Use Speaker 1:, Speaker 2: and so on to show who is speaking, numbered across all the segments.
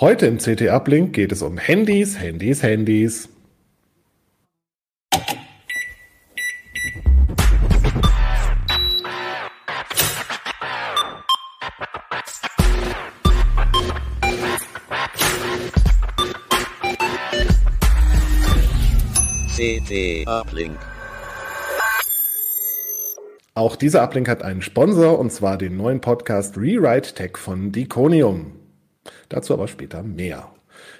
Speaker 1: Heute im CT Uplink geht es um Handys, Handys, Handys.
Speaker 2: CT Uplink.
Speaker 1: Auch dieser Uplink hat einen Sponsor und zwar den neuen Podcast Rewrite Tech von Diconium. Dazu aber später mehr.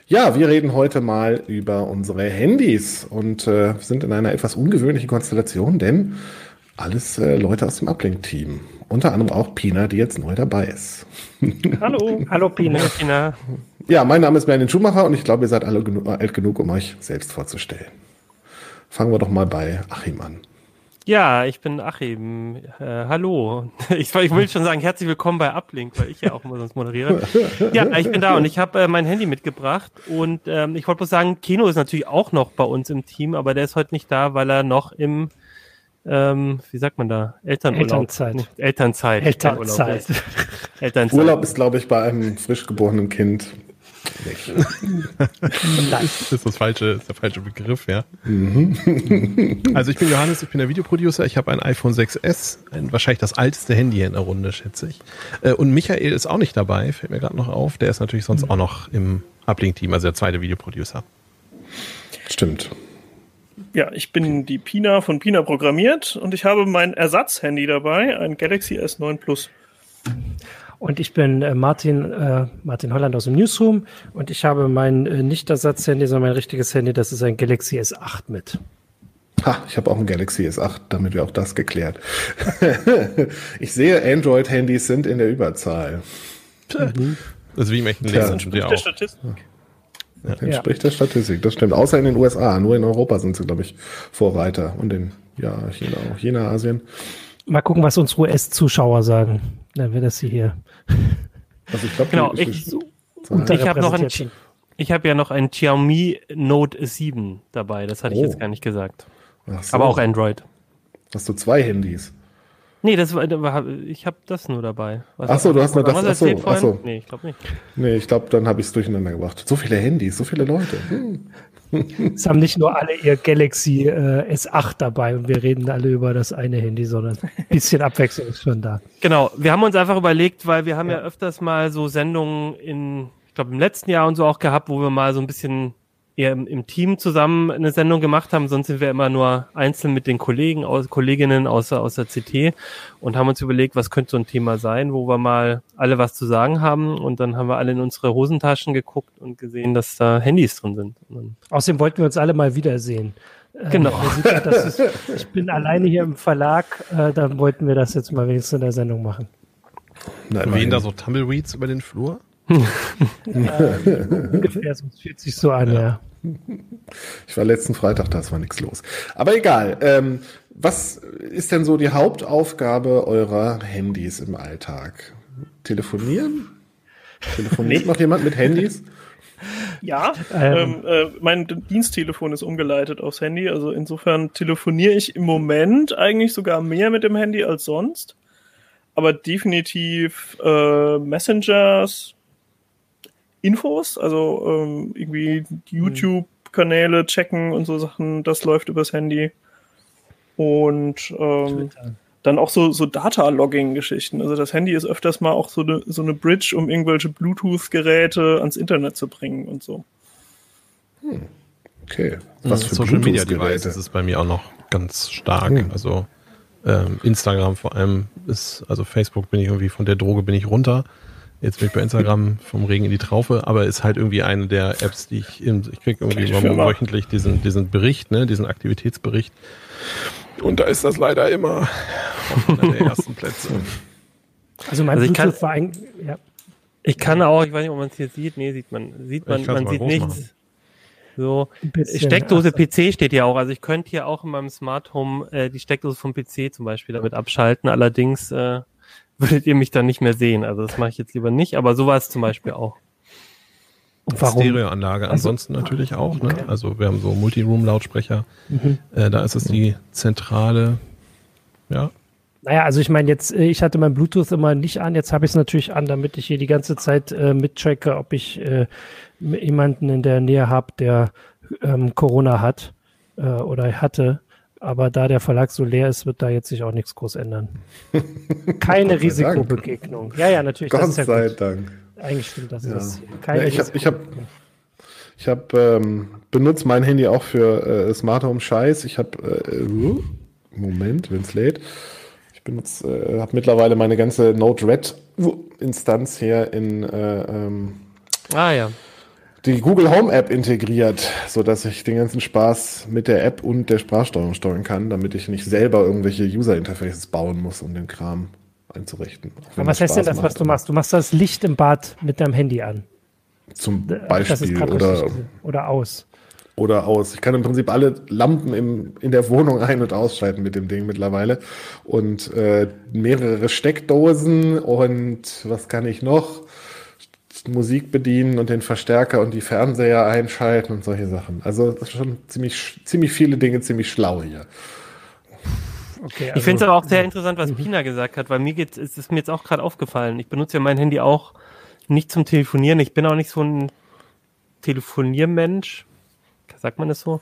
Speaker 1: Ja, wir reden heute mal über unsere Handys und äh, sind in einer etwas ungewöhnlichen Konstellation, denn alles äh, Leute aus dem Uplink-Team. Unter anderem auch Pina, die jetzt neu dabei ist.
Speaker 3: Hallo, hallo Pina. Pina.
Speaker 1: Ja, mein Name ist Merlin Schumacher und ich glaube, ihr seid alle genu alt genug, um euch selbst vorzustellen. Fangen wir doch mal bei Achim an.
Speaker 3: Ja, ich bin Achim. Äh, hallo. Ich, ich, will schon sagen, herzlich willkommen bei Uplink, weil ich ja auch immer sonst moderiere. Ja, ich bin da und ich habe äh, mein Handy mitgebracht und ähm, ich wollte bloß sagen, Kino ist natürlich auch noch bei uns im Team, aber der ist heute nicht da, weil er noch im, ähm, wie sagt man da, Elternurlaub.
Speaker 4: Elternzeit.
Speaker 3: Nee, Elternzeit.
Speaker 4: Elternzeit.
Speaker 1: Elternzeit. Urlaub ist, glaube ich, bei einem frisch geborenen Kind
Speaker 5: nicht. das ist das falsche, ist der falsche Begriff, ja. Mhm. also ich bin Johannes, ich bin der Videoproducer, ich habe ein iPhone 6S, ein, wahrscheinlich das alteste Handy in der Runde, schätze ich. Äh, und Michael ist auch nicht dabei, fällt mir gerade noch auf. Der ist natürlich sonst auch noch im Uplink-Team, also der zweite Videoproducer.
Speaker 1: Stimmt.
Speaker 6: Ja, ich bin die Pina von Pina programmiert und ich habe mein Ersatzhandy dabei, ein Galaxy S9 Plus.
Speaker 4: Und ich bin äh, Martin, äh, Martin Holland aus dem Newsroom und ich habe mein äh, nicht Ersatzhandy, sondern mein richtiges Handy, das ist ein Galaxy S8 mit.
Speaker 1: Ha, ich habe auch ein Galaxy S8, damit wir auch das geklärt. ich sehe, Android-Handys sind in der Überzahl.
Speaker 5: Mhm. Das ist wie im echten Leben. Das
Speaker 6: entspricht der Statistik.
Speaker 1: Ja. Entspricht ja. der Statistik, das stimmt. Außer in den USA. Nur in Europa sind sie, glaube ich, Vorreiter. Und in ja, China auch. China, Asien.
Speaker 4: Mal gucken, was unsere US-Zuschauer sagen. Dann wird das hier.
Speaker 3: Also ich glaube, genau, ich, ich habe noch ein, ich habe ja noch ein Xiaomi Note 7 dabei. Das hatte oh. ich jetzt gar nicht gesagt. So. Aber auch Android.
Speaker 1: Hast du zwei Handys?
Speaker 3: Nee, das war, ich habe das nur dabei.
Speaker 1: Achso, du hast nur das. Achso, achso.
Speaker 3: Nee, ich glaube nicht.
Speaker 1: Nee, ich glaube, dann habe ich es durcheinander gebracht. So viele Handys, so viele Leute. Hm.
Speaker 4: Es haben nicht nur alle ihr Galaxy äh, S8 dabei und wir reden alle über das eine Handy, sondern ein bisschen Abwechslung ist schon da.
Speaker 3: Genau, wir haben uns einfach überlegt, weil wir haben ja, ja öfters mal so Sendungen in, ich glaube im letzten Jahr und so auch gehabt, wo wir mal so ein bisschen eher im, im, Team zusammen eine Sendung gemacht haben, sonst sind wir immer nur einzeln mit den Kollegen, aus, Kolleginnen aus, aus der CT und haben uns überlegt, was könnte so ein Thema sein, wo wir mal alle was zu sagen haben und dann haben wir alle in unsere Hosentaschen geguckt und gesehen, dass da Handys drin sind.
Speaker 4: Außerdem wollten wir uns alle mal wiedersehen.
Speaker 3: Äh, genau.
Speaker 4: Äh, ist, ich bin alleine hier im Verlag, äh, dann wollten wir das jetzt mal wenigstens in der Sendung machen.
Speaker 5: Nein, Wehen da so Tumbleweeds über den Flur?
Speaker 4: Ungefähr, sonst fühlt sich so an, ja. ja.
Speaker 1: Ich war letzten Freitag, da war nichts los. Aber egal. Ähm, was ist denn so die Hauptaufgabe eurer Handys im Alltag? Telefonieren? Telefoniert nee. noch jemand mit Handys?
Speaker 6: Ja, ähm, ähm, äh, mein Diensttelefon ist umgeleitet aufs Handy. Also insofern telefoniere ich im Moment eigentlich sogar mehr mit dem Handy als sonst. Aber definitiv äh, Messengers, Infos, also ähm, irgendwie YouTube-Kanäle checken und so Sachen, das läuft übers Handy. Und ähm, dann auch so, so Data-Logging-Geschichten. Also das Handy ist öfters mal auch so eine, so eine Bridge, um irgendwelche Bluetooth-Geräte ans Internet zu bringen und so.
Speaker 1: Hm. Okay.
Speaker 5: Was hm, für Social Media Devices ist bei mir auch noch ganz stark. Hm. Also ähm, Instagram vor allem ist, also Facebook bin ich irgendwie von der Droge bin ich runter. Jetzt bin ich bei Instagram vom Regen in die Traufe, aber ist halt irgendwie eine der Apps, die ich, in, ich kriege irgendwie immer wöchentlich diesen, diesen Bericht, ne, diesen Aktivitätsbericht. Und da ist das leider immer einer der ersten Plätze.
Speaker 3: Also mein also ich kann, war ein, ja. Ich kann auch, ich weiß nicht, ob man es hier sieht. Nee, sieht man, sieht man, man sieht nichts. Machen. So, Steckdose PC steht ja auch. Also ich könnte hier auch in meinem Smart Home äh, die Steckdose vom PC zum Beispiel damit abschalten. Allerdings äh, würdet ihr mich dann nicht mehr sehen. Also das mache ich jetzt lieber nicht, aber so war es zum Beispiel auch.
Speaker 5: Und warum? Stereoanlage also, ansonsten natürlich auch. Ne? Okay. Also wir haben so Multiroom-Lautsprecher. Mhm. Äh, da ist es die zentrale, ja.
Speaker 4: Naja, also ich meine jetzt, äh, ich hatte mein Bluetooth immer nicht an, jetzt habe ich es natürlich an, damit ich hier die ganze Zeit äh, mittracke, ob ich äh, jemanden in der Nähe habe, der ähm, Corona hat äh, oder hatte. Aber da der Verlag so leer ist, wird da jetzt sich auch nichts groß ändern. Keine Risikobegegnung. Ja, ja, natürlich.
Speaker 1: Gott ja sei gut. Dank.
Speaker 4: Eigentlich stimmt das. Ja.
Speaker 1: Ist Keine ja, ich habe ich hab, ich hab, ähm, benutzt mein Handy auch für äh, Smart Home Scheiß. Ich habe, äh, Moment, wenn es lädt. Ich benutze, äh, habe mittlerweile meine ganze Node-RED Instanz hier in äh, ähm,
Speaker 3: ah, ja
Speaker 1: die Google Home App integriert, so dass ich den ganzen Spaß mit der App und der Sprachsteuerung steuern kann, damit ich nicht selber irgendwelche User Interfaces bauen muss, um den Kram einzurichten.
Speaker 4: Aber was heißt denn das, was du machst? Du machst das Licht im Bad mit deinem Handy an.
Speaker 1: Zum Beispiel oder,
Speaker 4: oder aus.
Speaker 1: Oder aus. Ich kann im Prinzip alle Lampen im, in der Wohnung ein- und ausschalten mit dem Ding mittlerweile. Und äh, mehrere Steckdosen und was kann ich noch? Musik bedienen und den Verstärker und die Fernseher einschalten und solche Sachen. Also das ist schon ziemlich, ziemlich viele Dinge ziemlich schlau hier.
Speaker 3: Okay, also, ich finde es aber auch sehr interessant, was Pina gesagt hat, weil mir geht es ist mir jetzt auch gerade aufgefallen. Ich benutze ja mein Handy auch nicht zum Telefonieren. Ich bin auch nicht so ein Telefoniermensch. Sagt man das so?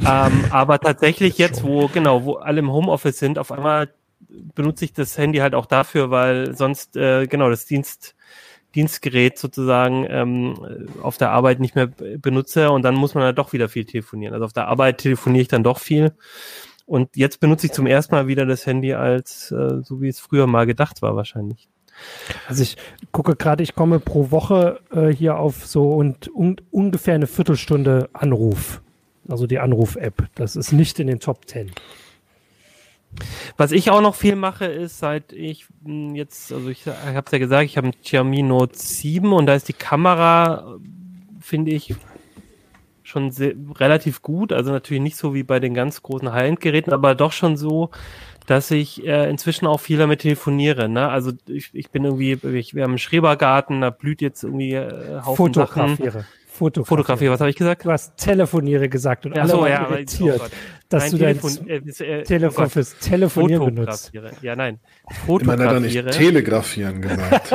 Speaker 3: ähm, aber tatsächlich jetzt, wo, genau, wo alle im Homeoffice sind, auf einmal benutze ich das Handy halt auch dafür, weil sonst, äh, genau, das Dienst, Dienstgerät sozusagen ähm, auf der Arbeit nicht mehr benutze und dann muss man halt doch wieder viel telefonieren. Also auf der Arbeit telefoniere ich dann doch viel. Und jetzt benutze ich zum ersten Mal wieder das Handy als äh, so wie es früher mal gedacht war wahrscheinlich.
Speaker 4: Also ich gucke gerade, ich komme pro Woche äh, hier auf so und un ungefähr eine Viertelstunde Anruf. Also die Anruf-App. Das ist nicht in den Top Ten.
Speaker 3: Was ich auch noch viel mache, ist, seit ich hm, jetzt, also ich, ich habe es ja gesagt, ich habe ein Xiaomi Note 7 und da ist die Kamera, finde ich, schon sehr, relativ gut. Also natürlich nicht so wie bei den ganz großen High-End-Geräten, aber doch schon so, dass ich äh, inzwischen auch viel damit telefoniere. Ne? Also ich, ich bin irgendwie, ich, wir haben einen Schrebergarten, da blüht jetzt irgendwie äh, Haufen
Speaker 4: Fotografiere.
Speaker 3: Sachen. Fotografie. Fotografie, was habe ich gesagt?
Speaker 4: Du hast telefoniere gesagt und ja, alle so, ja, irritiert, oh dass nein, du Telefon, dein äh, äh, Telefon oh fürs Telefonieren benutzt.
Speaker 3: Ja, nein.
Speaker 1: Fotografiere. Man nicht telegrafieren gesagt.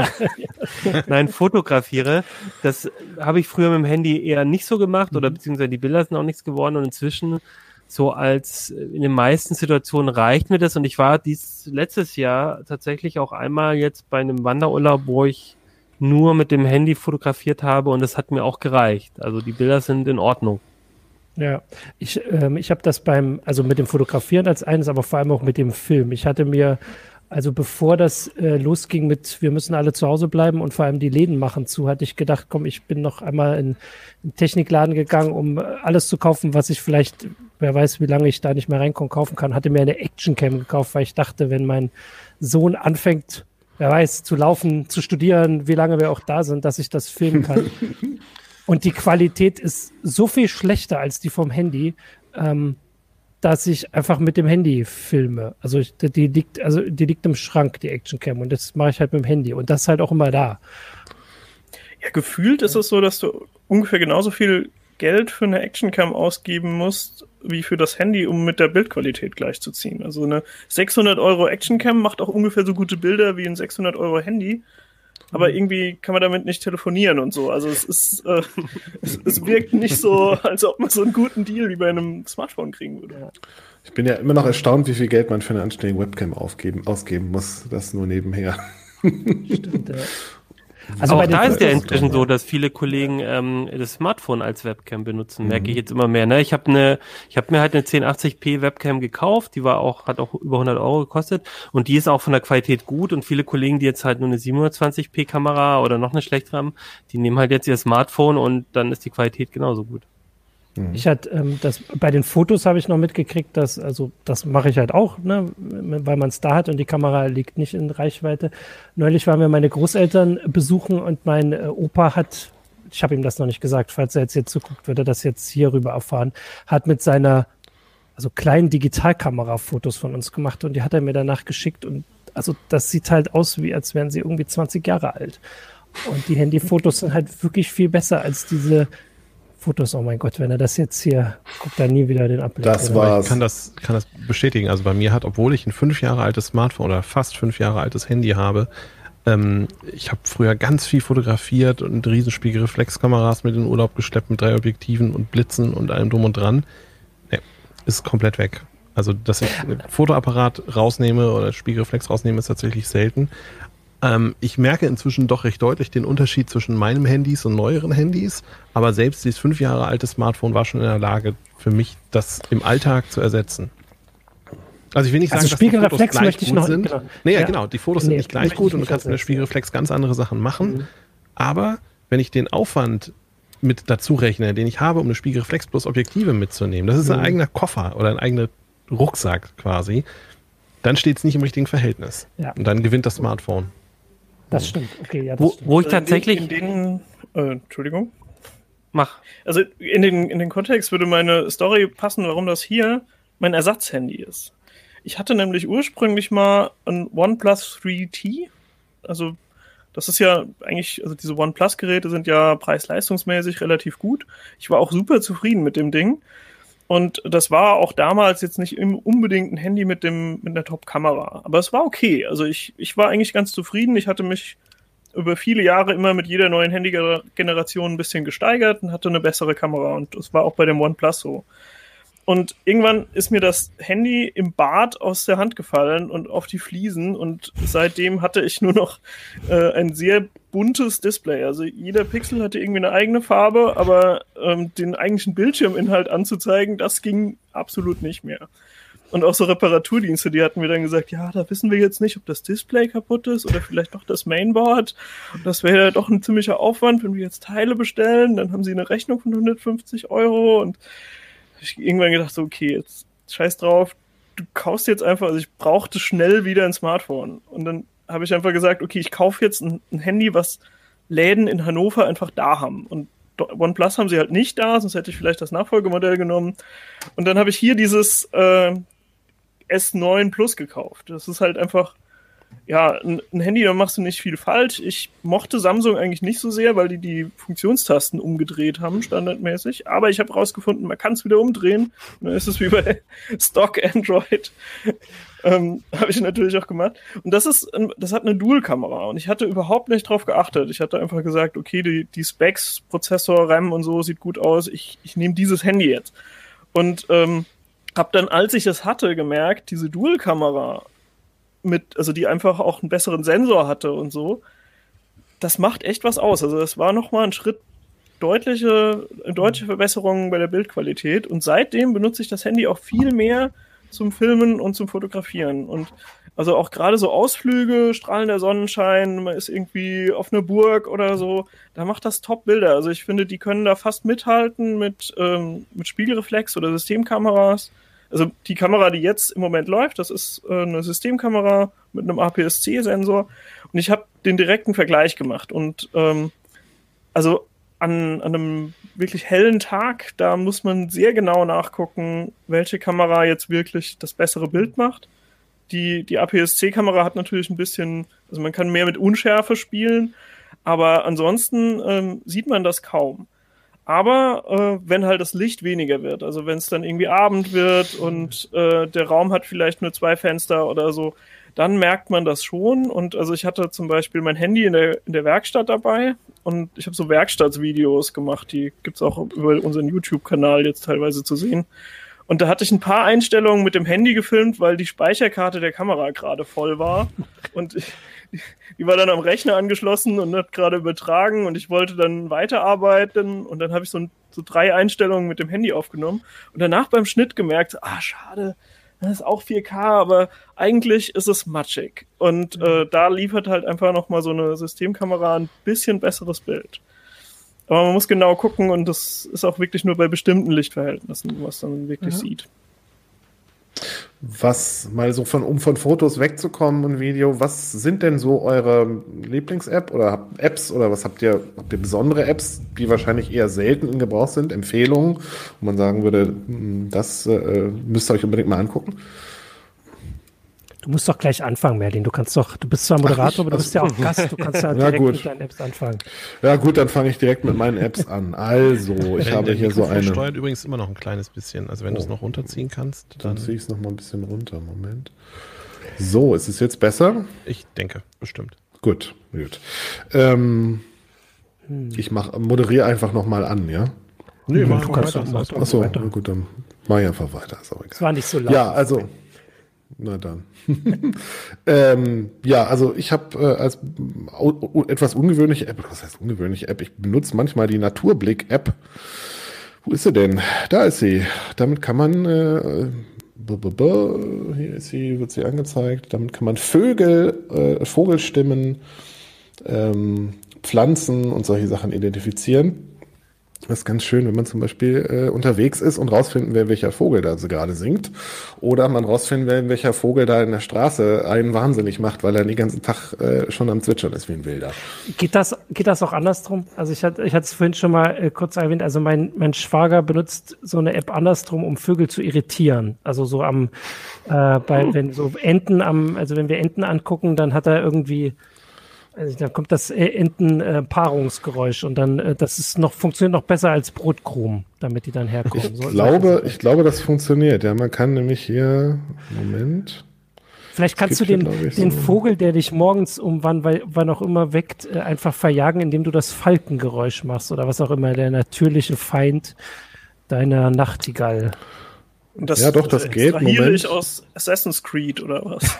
Speaker 3: nein, fotografiere. Das habe ich früher mit dem Handy eher nicht so gemacht oder mhm. beziehungsweise die Bilder sind auch nichts geworden und inzwischen so als in den meisten Situationen reicht mir das und ich war dies letztes Jahr tatsächlich auch einmal jetzt bei einem Wanderurlaub, wo ich nur mit dem Handy fotografiert habe und es hat mir auch gereicht. Also die Bilder sind in Ordnung.
Speaker 4: Ja, ich, ähm, ich habe das beim, also mit dem Fotografieren als eines, aber vor allem auch mit dem Film. Ich hatte mir, also bevor das äh, losging mit, wir müssen alle zu Hause bleiben und vor allem die Läden machen zu, hatte ich gedacht, komm, ich bin noch einmal in einen Technikladen gegangen, um äh, alles zu kaufen, was ich vielleicht, wer weiß, wie lange ich da nicht mehr reinkommen, kaufen kann. Hatte mir eine Actioncam gekauft, weil ich dachte, wenn mein Sohn anfängt, wer weiß, zu laufen, zu studieren, wie lange wir auch da sind, dass ich das filmen kann. Und die Qualität ist so viel schlechter als die vom Handy, ähm, dass ich einfach mit dem Handy filme. Also ich, die liegt, also die liegt im Schrank, die Actioncam, und das mache ich halt mit dem Handy. Und das ist halt auch immer da.
Speaker 6: Ja, gefühlt ist es so, dass du ungefähr genauso viel Geld für eine Actioncam ausgeben musst, wie für das Handy, um mit der Bildqualität gleichzuziehen. Also eine 600 Euro Actioncam macht auch ungefähr so gute Bilder wie ein 600 Euro Handy. Aber mhm. irgendwie kann man damit nicht telefonieren und so. Also es ist, äh, es, es, wirkt nicht so, als ob man so einen guten Deal wie bei einem Smartphone kriegen würde.
Speaker 1: Ich bin ja immer noch erstaunt, wie viel Geld man für eine anständige Webcam aufgeben, ausgeben muss. Das nur nebenher.
Speaker 3: Stimmt, ja. Also auch da ist ja inzwischen so, dass viele Kollegen ähm, das Smartphone als Webcam benutzen, mhm. merke ich jetzt immer mehr. Ne? Ich habe eine, ich habe mir halt eine 1080p Webcam gekauft, die war auch, hat auch über 100 Euro gekostet und die ist auch von der Qualität gut und viele Kollegen, die jetzt halt nur eine 720p Kamera oder noch eine schlechtere haben, die nehmen halt jetzt ihr Smartphone und dann ist die Qualität genauso gut.
Speaker 4: Mhm. Ich hatte ähm, das bei den Fotos habe ich noch mitgekriegt, dass also das mache ich halt auch, ne, weil man es da hat und die Kamera liegt nicht in Reichweite. Neulich waren wir meine Großeltern besuchen und mein äh, Opa hat, ich habe ihm das noch nicht gesagt, falls er jetzt hier zuguckt, würde er das jetzt hier rüber erfahren, hat mit seiner also kleinen Digitalkamera Fotos von uns gemacht und die hat er mir danach geschickt und also das sieht halt aus, wie als wären sie irgendwie 20 Jahre alt. Und die Handyfotos sind halt wirklich viel besser als diese Fotos. Oh mein Gott, wenn er das jetzt hier guckt, dann nie wieder den Abblick.
Speaker 5: Das war. Ich kann das, kann das bestätigen. Also bei mir hat, obwohl ich ein fünf Jahre altes Smartphone oder fast fünf Jahre altes Handy habe, ähm, ich habe früher ganz viel fotografiert und Riesenspiegelreflexkameras mit in den Urlaub geschleppt mit drei Objektiven und Blitzen und allem drum und dran. Nee, ist komplett weg. Also, dass ich ein Fotoapparat rausnehme oder Spiegelreflex rausnehme, ist tatsächlich selten. Ähm, ich merke inzwischen doch recht deutlich den Unterschied zwischen meinem Handys und neueren Handys, aber selbst dieses fünf Jahre alte Smartphone war schon in der Lage, für mich das im Alltag zu ersetzen. Also ich will nicht
Speaker 4: also
Speaker 5: sagen,
Speaker 4: Spiegelreflex dass die Fotos möchte ich noch,
Speaker 5: sind. Genau. Nee, ja, genau, die Fotos nee, sind nicht gleich gut und du kannst mit der Spiegelreflex ganz andere Sachen machen. Mhm. Aber wenn ich den Aufwand mit dazu rechne, den ich habe, um eine Spiegelreflex plus Objektive mitzunehmen, das ist ein mhm. eigener Koffer oder ein eigener Rucksack quasi, dann steht es nicht im richtigen Verhältnis. Ja. Und dann gewinnt das Smartphone.
Speaker 4: Das stimmt. Okay, ja,
Speaker 3: das wo,
Speaker 4: stimmt.
Speaker 3: wo ich tatsächlich.
Speaker 6: In den, äh, Entschuldigung. Mach. Also in den, in den Kontext würde meine Story passen, warum das hier mein Ersatzhandy ist. Ich hatte nämlich ursprünglich mal ein OnePlus 3T. Also das ist ja eigentlich, also diese OnePlus-Geräte sind ja preis-leistungsmäßig relativ gut. Ich war auch super zufrieden mit dem Ding. Und das war auch damals jetzt nicht unbedingt ein Handy mit dem mit einer Top-Kamera, aber es war okay. Also ich ich war eigentlich ganz zufrieden. Ich hatte mich über viele Jahre immer mit jeder neuen Handy-Generation ein bisschen gesteigert und hatte eine bessere Kamera. Und das war auch bei dem OnePlus so. Und irgendwann ist mir das Handy im Bad aus der Hand gefallen und auf die Fliesen. Und seitdem hatte ich nur noch äh, ein sehr buntes Display. Also jeder Pixel hatte irgendwie eine eigene Farbe, aber ähm, den eigentlichen Bildschirminhalt anzuzeigen, das ging absolut nicht mehr. Und auch so Reparaturdienste, die hatten mir dann gesagt, ja, da wissen wir jetzt nicht, ob das Display kaputt ist oder vielleicht doch das Mainboard. Das wäre ja doch ein ziemlicher Aufwand, wenn wir jetzt Teile bestellen. Dann haben sie eine Rechnung von 150 Euro und ich irgendwann gedacht, so, okay, jetzt scheiß drauf, du kaufst jetzt einfach, also ich brauchte schnell wieder ein Smartphone. Und dann habe ich einfach gesagt, okay, ich kaufe jetzt ein, ein, Handy, was Läden in Hannover einfach da haben. Und OnePlus haben sie halt nicht da, sonst hätte ich vielleicht das Nachfolgemodell genommen. Und dann habe ich hier dieses äh, S9 Plus gekauft. Das ist halt einfach ja, ein, ein, Handy, da machst du nicht viel falsch. Ich mochte Samsung eigentlich nicht so sehr, weil die die Funktionstasten umgedreht haben, standardmäßig. Aber ich habe rausgefunden, man kann es wieder umdrehen. Und dann ist es wie bei Stock Android. ähm, habe ich natürlich auch gemacht. Und das ist, das hat eine Dual-Kamera. Und ich hatte überhaupt nicht drauf geachtet. Ich hatte einfach gesagt, okay, die, die Specs, Prozessor, RAM und so sieht gut aus. Ich, ich nehme dieses Handy jetzt. Und ähm, habe dann, als ich es hatte, gemerkt, diese Dual-Kamera mit, also die einfach auch einen besseren Sensor hatte und so, das macht echt was aus. Also das war nochmal ein Schritt deutliche, deutliche Verbesserungen bei der Bildqualität. Und seitdem benutze ich das Handy auch viel mehr zum Filmen und zum Fotografieren. Und also auch gerade so Ausflüge, strahlender Sonnenschein, man ist irgendwie auf einer Burg oder so, da macht das Top-Bilder. Also ich finde, die können da fast mithalten mit, ähm, mit Spiegelreflex oder Systemkameras. Also die Kamera, die jetzt im Moment läuft, das ist äh, eine Systemkamera mit einem APS-C-Sensor. Und ich habe den direkten Vergleich gemacht. Und ähm, also an, an einem wirklich hellen Tag, da muss man sehr genau nachgucken, welche Kamera jetzt wirklich das bessere Bild macht. Die, die APS-C-Kamera hat natürlich ein bisschen, also man kann mehr mit Unschärfe spielen, aber ansonsten ähm, sieht man das kaum. Aber äh, wenn halt das Licht weniger wird, also wenn es dann irgendwie Abend wird und äh, der Raum hat vielleicht nur zwei Fenster oder so, dann merkt man das schon. Und also ich hatte zum Beispiel mein Handy in der, in der Werkstatt dabei und ich habe so Werkstattvideos gemacht, die gibt's auch über unseren YouTube-Kanal jetzt teilweise zu sehen. Und da hatte ich ein paar Einstellungen mit dem Handy gefilmt, weil die Speicherkarte der Kamera gerade voll war. Und ich, die war dann am Rechner angeschlossen und hat gerade übertragen und ich wollte dann weiterarbeiten und dann habe ich so, so drei Einstellungen mit dem Handy aufgenommen und danach beim Schnitt gemerkt, ah, schade, das ist auch 4K, aber eigentlich ist es matschig. Und äh, da liefert halt einfach nochmal so eine Systemkamera ein bisschen besseres Bild. Aber man muss genau gucken und das ist auch wirklich nur bei bestimmten Lichtverhältnissen, was man wirklich mhm. sieht
Speaker 1: was mal so von, um von Fotos wegzukommen und Video, was sind denn so eure Lieblings-App oder Apps oder was habt ihr, habt ihr besondere Apps, die wahrscheinlich eher selten in Gebrauch sind, Empfehlungen, wo man sagen würde, hm, das äh, müsst ihr euch unbedingt mal angucken?
Speaker 4: Du musst doch gleich anfangen, Merlin. Du kannst doch, du bist zwar Moderator, Ach, aber du bist ja auch Gast. Du kannst ja direkt
Speaker 1: gut. mit deinen Apps anfangen. Ja gut, dann fange ich direkt mit meinen Apps an. Also, ich habe hier so eine.
Speaker 5: steuert übrigens immer noch ein kleines bisschen. Also wenn oh. du es noch runterziehen kannst,
Speaker 1: dann, dann ziehe ich es noch mal ein bisschen runter. Moment. So, ist es jetzt besser?
Speaker 5: Ich denke, bestimmt.
Speaker 1: Gut, gut. Ähm, hm. Ich mach, moderiere einfach noch mal an, ja?
Speaker 4: Nee, mach du kannst weiter. Mach,
Speaker 1: Achso, gut, dann mach ich einfach weiter.
Speaker 4: Ist auch egal. Das war nicht so laut.
Speaker 1: Ja, also. Na dann. ähm, ja, also ich habe äh, als etwas ungewöhnliche App, was heißt ungewöhnliche App? Ich benutze manchmal die Naturblick-App. Wo ist sie denn? Da ist sie. Damit kann man, äh, hier ist sie, wird sie angezeigt. Damit kann man Vögel, äh, Vogelstimmen, ähm, Pflanzen und solche Sachen identifizieren. Das ist ganz schön, wenn man zum Beispiel äh, unterwegs ist und rausfinden will, welcher Vogel da so gerade singt. Oder man rausfinden will, welcher Vogel da in der Straße einen wahnsinnig macht, weil er den ganzen Tag äh, schon am Zwitschern ist wie ein Wilder.
Speaker 4: Geht das, geht das auch andersrum? Also ich hatte ich hatte es vorhin schon mal äh, kurz erwähnt, also mein, mein Schwager benutzt so eine App andersrum, um Vögel zu irritieren. Also so am, äh, bei, wenn so Enten am, also wenn wir Enten angucken, dann hat er irgendwie also da kommt das Entenpaarungsgeräusch äh, und dann äh, das ist noch funktioniert noch besser als Brotkrumen, damit die dann herkommen.
Speaker 1: Ich so, glaube, ich glaube, das funktioniert. Ja, man kann nämlich hier Moment.
Speaker 4: Vielleicht kannst du den, hier, den so Vogel, der dich morgens um wann, weil, wann auch immer weckt, äh, einfach verjagen, indem du das Falkengeräusch machst oder was auch immer, der natürliche Feind deiner Nachtigall.
Speaker 1: Das, ja, doch, das geht.
Speaker 6: Moment. ich aus Assassin's Creed oder was?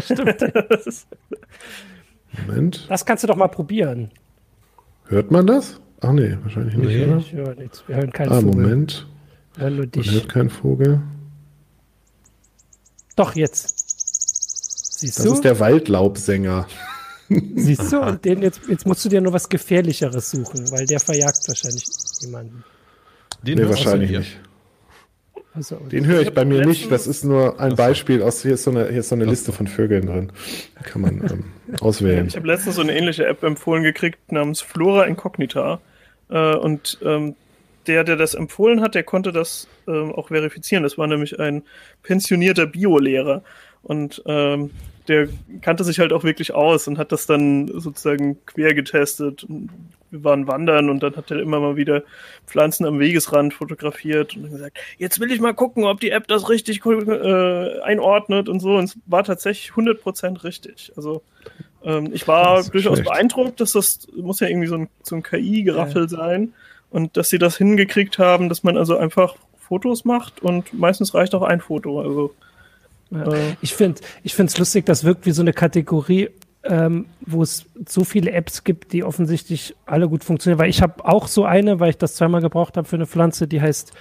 Speaker 6: Stimmt.
Speaker 1: Moment.
Speaker 4: Das kannst du doch mal probieren.
Speaker 1: Hört man das? Ach nee, wahrscheinlich nicht, nee. oder? Ich höre
Speaker 4: nichts. Wir hören keinen
Speaker 1: ah, Vogel. Moment.
Speaker 4: Wir hören nur dich.
Speaker 1: Man hört keinen Vogel.
Speaker 4: Doch, jetzt.
Speaker 1: Siehst das du? Das ist der Waldlaubsänger.
Speaker 4: Siehst du? Und den jetzt, jetzt musst du dir nur was Gefährlicheres suchen, weil der verjagt wahrscheinlich jemanden.
Speaker 1: Den nee, wahrscheinlich nicht. Also, Den höre ich bei mir nicht. Das ist nur ein Beispiel aus hier ist so eine, hier ist so eine Liste von Vögeln drin. kann man ähm, auswählen.
Speaker 6: Ich habe letztens so eine ähnliche App empfohlen gekriegt namens Flora Incognita. Äh, und ähm, der, der das empfohlen hat, der konnte das ähm, auch verifizieren. Das war nämlich ein pensionierter Biolehrer. Und ähm, der kannte sich halt auch wirklich aus und hat das dann sozusagen quer getestet. Wir waren wandern und dann hat er immer mal wieder Pflanzen am Wegesrand fotografiert und gesagt, jetzt will ich mal gucken, ob die App das richtig äh, einordnet und so. Und es war tatsächlich 100% richtig. Also ähm, ich war durchaus schlecht. beeindruckt, dass das muss ja irgendwie so ein, so ein KI-Geraffel ja. sein und dass sie das hingekriegt haben, dass man also einfach Fotos macht und meistens reicht auch ein Foto. Also
Speaker 4: ja. Ich finde ich finde es lustig, das wirkt wie so eine Kategorie, ähm, wo es so viele Apps gibt, die offensichtlich alle gut funktionieren. Weil ich habe auch so eine, weil ich das zweimal gebraucht habe für eine Pflanze, die heißt,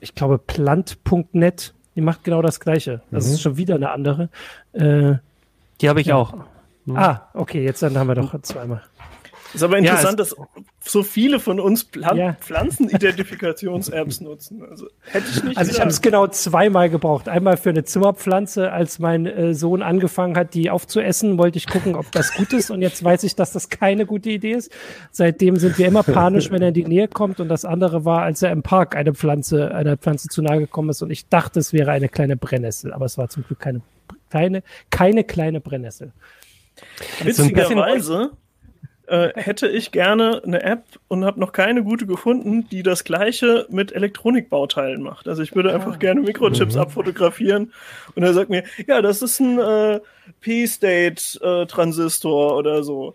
Speaker 4: ich glaube, plant.net. Die macht genau das Gleiche. Das mhm. ist schon wieder eine andere.
Speaker 3: Äh, die habe ich ja. auch.
Speaker 4: Mhm. Ah, okay, jetzt dann haben wir doch zweimal.
Speaker 6: Ist aber interessant, ja, dass so viele von uns Plan ja. Pflanzenidentifikation-Apps nutzen. Also hätte ich nicht.
Speaker 4: Also ich habe es genau zweimal gebraucht. Einmal für eine Zimmerpflanze, als mein äh, Sohn angefangen hat, die aufzuessen, wollte ich gucken, ob das gut ist. Und jetzt weiß ich, dass das keine gute Idee ist. Seitdem sind wir immer panisch, wenn er in die Nähe kommt. Und das andere war, als er im Park eine Pflanze, einer Pflanze zu nahe gekommen ist. Und ich dachte, es wäre eine kleine Brennnessel, aber es war zum Glück keine keine, keine kleine Brennnessel.
Speaker 6: Witzigerweise äh, hätte ich gerne eine App und habe noch keine gute gefunden, die das gleiche mit Elektronikbauteilen macht. Also ich würde einfach ah. gerne Mikrochips mhm. abfotografieren und er sagt mir, ja, das ist ein äh, P-State-Transistor äh, oder so.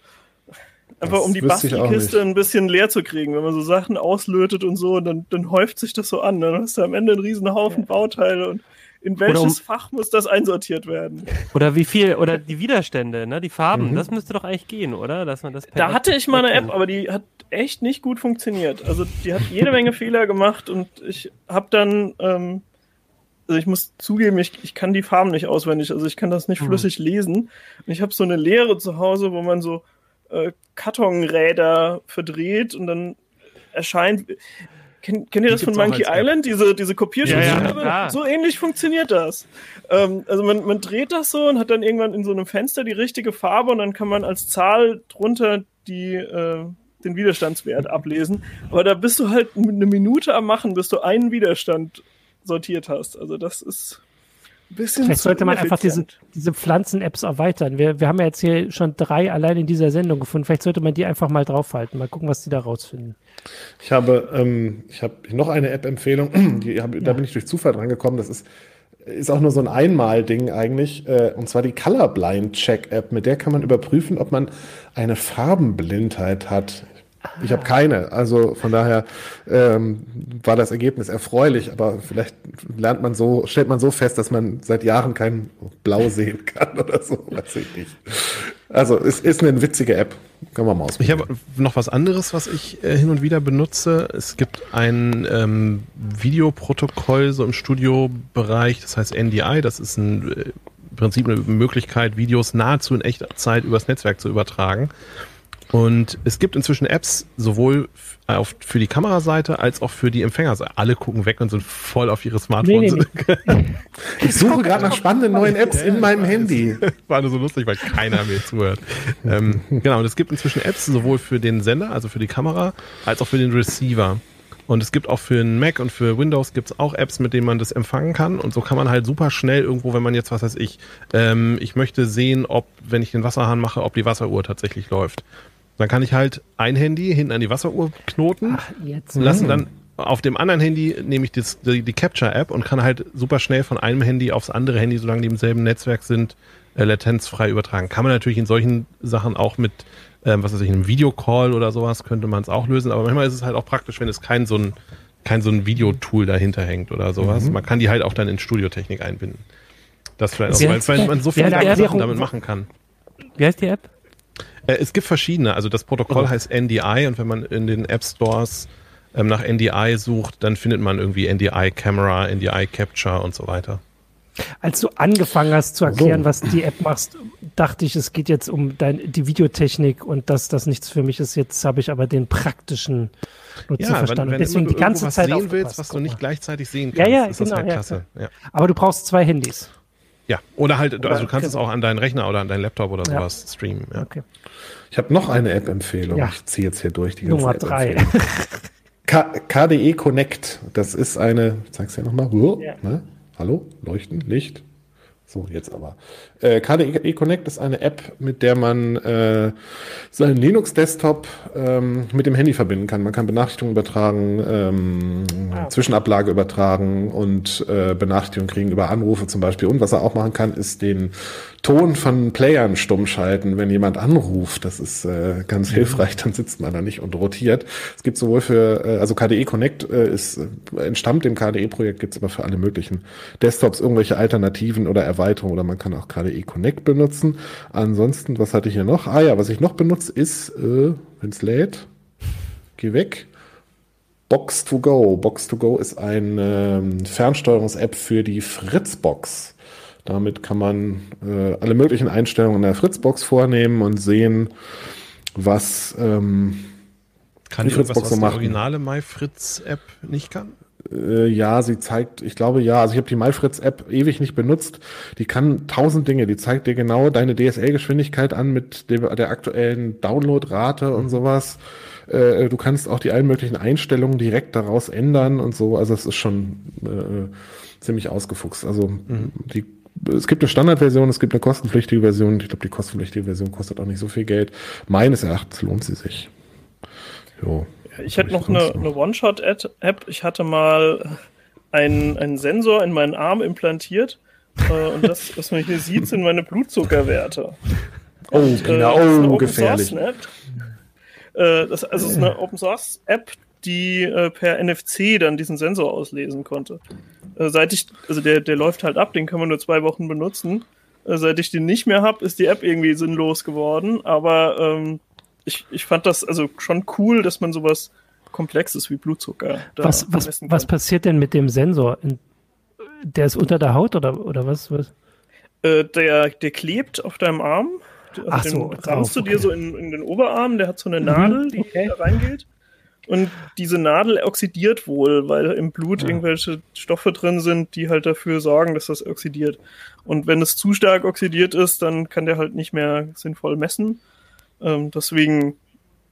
Speaker 6: Einfach das um die Bastelkiste ein bisschen leer zu kriegen. Wenn man so Sachen auslötet und so, dann, dann häuft sich das so an. Dann hast du am Ende einen riesen Haufen ja. Bauteile und in welches um, Fach muss das einsortiert werden?
Speaker 3: Oder wie viel, oder die Widerstände, ne, die Farben, mhm. das müsste doch eigentlich gehen, oder? Dass man das
Speaker 6: da hatte ich mal eine App, aber die hat echt nicht gut funktioniert. Also die hat jede Menge Fehler gemacht und ich habe dann, ähm, also ich muss zugeben, ich, ich kann die Farben nicht auswendig, also ich kann das nicht mhm. flüssig lesen. Und ich habe so eine Lehre zu Hause, wo man so äh, Kartonräder verdreht und dann erscheint Kennt, kennt ihr das von Monkey Island, diese, diese Kopierschutzscheibe? Ja, ja, so ähnlich funktioniert das. Ähm, also man, man dreht das so und hat dann irgendwann in so einem Fenster die richtige Farbe und dann kann man als Zahl drunter die, äh, den Widerstandswert ablesen. Aber da bist du halt eine Minute am Machen, bis du einen Widerstand sortiert hast. Also das ist
Speaker 4: bisschen Vielleicht sollte man einfach diese, diese Pflanzen-Apps erweitern. Wir, wir haben ja jetzt hier schon drei allein in dieser Sendung gefunden. Vielleicht sollte man die einfach mal draufhalten. Mal gucken, was die da rausfinden.
Speaker 1: Ich habe, ähm, ich habe noch eine App-Empfehlung. Ja. Da bin ich durch Zufall dran gekommen. Das ist, ist auch nur so ein Einmal-Ding eigentlich. Äh, und zwar die Colorblind-Check-App. Mit der kann man überprüfen, ob man eine Farbenblindheit hat. Ich habe keine. Also von daher ähm, war das Ergebnis erfreulich, aber vielleicht lernt man so, stellt man so fest, dass man seit Jahren kein Blau sehen kann oder so, weiß ich nicht. Also es ist eine witzige App. Kann man mal
Speaker 5: ausprobieren. Ich habe noch was anderes, was ich äh, hin und wieder benutze. Es gibt ein ähm, Videoprotokoll so im Studiobereich, das heißt NDI. Das ist ein, äh, im Prinzip eine Möglichkeit, Videos nahezu in echter Zeit übers Netzwerk zu übertragen. Und es gibt inzwischen Apps sowohl auf, für die Kameraseite als auch für die Empfängerseite. Alle gucken weg und sind voll auf ihre Smartphones. Nee, nee,
Speaker 1: nee. ich suche gerade nach spannenden neuen Apps in meinem Handy.
Speaker 5: War nur so lustig, weil keiner mir zuhört. ähm, genau, und es gibt inzwischen Apps sowohl für den Sender, also für die Kamera, als auch für den Receiver. Und es gibt auch für einen Mac und für Windows gibt es auch Apps, mit denen man das empfangen kann. Und so kann man halt super schnell irgendwo, wenn man jetzt, was weiß ich, ähm, ich möchte sehen, ob, wenn ich den Wasserhahn mache, ob die Wasseruhr tatsächlich läuft. Dann kann ich halt ein Handy hinten an die Wasseruhr knoten, Ach, jetzt. lassen dann auf dem anderen Handy nehme ich das, die, die Capture-App und kann halt super schnell von einem Handy aufs andere Handy, solange die im selben Netzwerk sind, äh, latenzfrei übertragen. Kann man natürlich in solchen Sachen auch mit, ähm, was weiß ich, einem Videocall oder sowas könnte man es auch lösen, aber manchmal ist es halt auch praktisch, wenn es kein so ein, kein so ein Videotool dahinter hängt oder sowas. Mhm. Man kann die halt auch dann in Studiotechnik einbinden. Das vielleicht auch, weil, weil man so viele Sachen damit machen kann.
Speaker 4: Wie heißt die App?
Speaker 5: Äh, es gibt verschiedene. Also das Protokoll oh. heißt NDI und wenn man in den App Stores ähm, nach NDI sucht, dann findet man irgendwie NDI Camera, NDI Capture und so weiter.
Speaker 4: Als du angefangen hast zu erklären, so. was die App machst, dachte ich, es geht jetzt um dein, die Videotechnik und dass das nichts für mich ist. Jetzt habe ich aber den praktischen
Speaker 5: Nutzen ja, verstanden. Wenn, wenn Deswegen die ganze was Zeit sehen willst, was du nicht gleichzeitig sehen kannst,
Speaker 4: ja, ja, ist genau, das halt klasse. Ja. Aber du brauchst zwei Handys.
Speaker 5: Ja, oder halt, oder also du kannst es auch an deinen Rechner oder an deinen Laptop oder sowas ja. streamen. Ja. Okay.
Speaker 1: Ich habe noch eine App-Empfehlung. Ja. Ich ziehe jetzt hier durch die
Speaker 4: ganze Nummer drei.
Speaker 1: KDE Connect, das ist eine, sag's ja nochmal, ja. Ne? hallo, Leuchten, Licht, so, jetzt aber. Äh, KDE Connect ist eine App, mit der man äh, seinen Linux-Desktop ähm, mit dem Handy verbinden kann. Man kann Benachrichtigungen übertragen, ähm, ah. Zwischenablage übertragen und äh, Benachrichtigungen kriegen über Anrufe zum Beispiel. Und was er auch machen kann, ist den Ton von Playern stumm schalten, wenn jemand anruft. Das ist äh, ganz hilfreich, dann sitzt man da nicht und rotiert. Es gibt sowohl für, äh, also KDE Connect äh, ist, äh, entstammt dem KDE-Projekt, gibt es aber für alle möglichen Desktops irgendwelche Alternativen oder Erweiterungen oder man kann auch KDE Connect benutzen. Ansonsten, was hatte ich hier noch? Ah ja, was ich noch benutze, ist, äh, wenn es lädt, geh weg. Box 2 Go. Box 2 Go ist eine ähm, Fernsteuerungs-App für die Fritzbox. Damit kann man äh, alle möglichen Einstellungen in der Fritzbox vornehmen und sehen, was ähm,
Speaker 5: kann die Fritzbox was, so macht. die originale MyFritz-App nicht kann?
Speaker 1: Äh, ja, sie zeigt, ich glaube ja, also ich habe die MyFritz-App ewig nicht benutzt. Die kann tausend Dinge. Die zeigt dir genau deine DSL-Geschwindigkeit an mit der, der aktuellen Downloadrate und sowas. Äh, du kannst auch die allen möglichen Einstellungen direkt daraus ändern und so. Also es ist schon äh, ziemlich ausgefuchst. Also mhm. die es gibt eine Standardversion, es gibt eine kostenpflichtige Version. Ich glaube, die kostenpflichtige Version kostet auch nicht so viel Geld. Meines Erachtens lohnt sie sich.
Speaker 6: Jo, ich hätte noch eine, eine One-Shot-App. Ich hatte mal einen, einen Sensor in meinen Arm implantiert. Äh, und das, was man hier sieht, sind meine Blutzuckerwerte.
Speaker 1: Oh, und, genau, oh, gefährlich.
Speaker 6: Äh, das, also es ist eine Open Source App, die äh, per NFC dann diesen Sensor auslesen konnte. Äh, seit ich, also der, der läuft halt ab, den kann man nur zwei Wochen benutzen. Äh, seit ich den nicht mehr habe, ist die App irgendwie sinnlos geworden. Aber ähm, ich, ich fand das also schon cool, dass man sowas Komplexes wie Blutzucker
Speaker 4: da was, was, was passiert denn mit dem Sensor? Der ist unter der Haut oder, oder was? was?
Speaker 6: Äh, der, der klebt auf deinem Arm. Also Ach den so, rammst du dir so in, in, den Oberarm, der hat so eine mhm, Nadel, die okay. da reingeht. Und diese Nadel oxidiert wohl, weil im Blut ja. irgendwelche Stoffe drin sind, die halt dafür sorgen, dass das oxidiert. Und wenn es zu stark oxidiert ist, dann kann der halt nicht mehr sinnvoll messen. Ähm, deswegen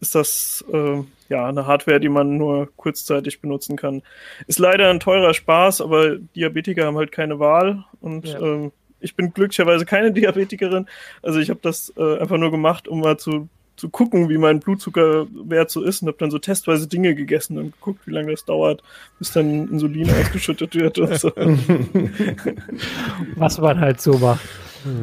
Speaker 6: ist das äh, ja eine Hardware, die man nur kurzzeitig benutzen kann. Ist leider ein teurer Spaß, aber Diabetiker haben halt keine Wahl und ja. ähm, ich bin glücklicherweise keine Diabetikerin. Also ich habe das äh, einfach nur gemacht, um mal zu, zu gucken, wie mein Blutzuckerwert so ist und habe dann so testweise Dinge gegessen und geguckt, wie lange das dauert, bis dann Insulin ausgeschüttet wird und so.
Speaker 4: Was man halt so macht.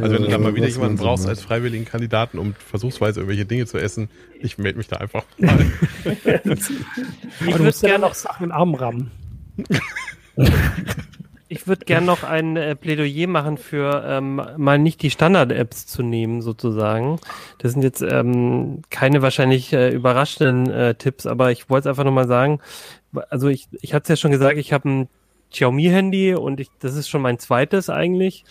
Speaker 5: Also wenn du da mal wieder jemanden brauchst als freiwilligen Kandidaten, um versuchsweise irgendwelche Dinge zu essen, ich melde mich da einfach mal.
Speaker 4: ich würde gerne noch Sachen in den Arm rammen.
Speaker 3: Ich würde gerne noch ein äh, Plädoyer machen für ähm, mal nicht die Standard-Apps zu nehmen, sozusagen. Das sind jetzt ähm, keine wahrscheinlich äh, überraschenden äh, Tipps, aber ich wollte es einfach nochmal sagen. Also ich, ich hatte es ja schon gesagt, ich habe ein Xiaomi-Handy und ich, das ist schon mein zweites eigentlich.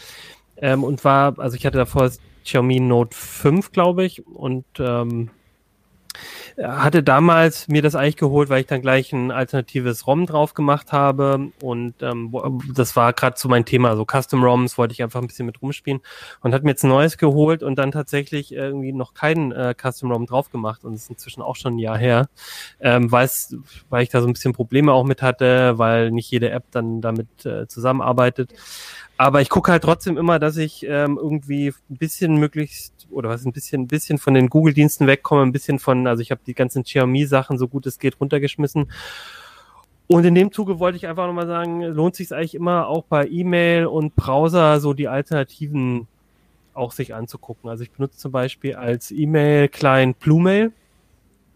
Speaker 3: Ähm, und war, also ich hatte davor das Xiaomi Note 5, glaube ich, und ähm, hatte damals mir das eigentlich geholt, weil ich dann gleich ein alternatives ROM drauf gemacht habe. Und ähm, das war gerade so mein Thema, so Custom ROMs wollte ich einfach ein bisschen mit rumspielen und hat mir jetzt ein neues geholt und dann tatsächlich irgendwie noch keinen äh, Custom ROM drauf gemacht. Und ist inzwischen auch schon ein Jahr her, ähm, weil ich da so ein bisschen Probleme auch mit hatte, weil nicht jede App dann damit äh, zusammenarbeitet. Aber ich gucke halt trotzdem immer, dass ich ähm, irgendwie ein bisschen möglichst oder was ein bisschen, ein bisschen von den Google-Diensten wegkomme, ein bisschen von, also ich habe die ganzen Xiaomi-Sachen so gut es geht runtergeschmissen. Und in dem Zuge wollte ich einfach nochmal sagen, lohnt sich eigentlich immer auch bei E-Mail und Browser so die Alternativen auch sich anzugucken. Also ich benutze zum Beispiel als E-Mail-Client Bluemail.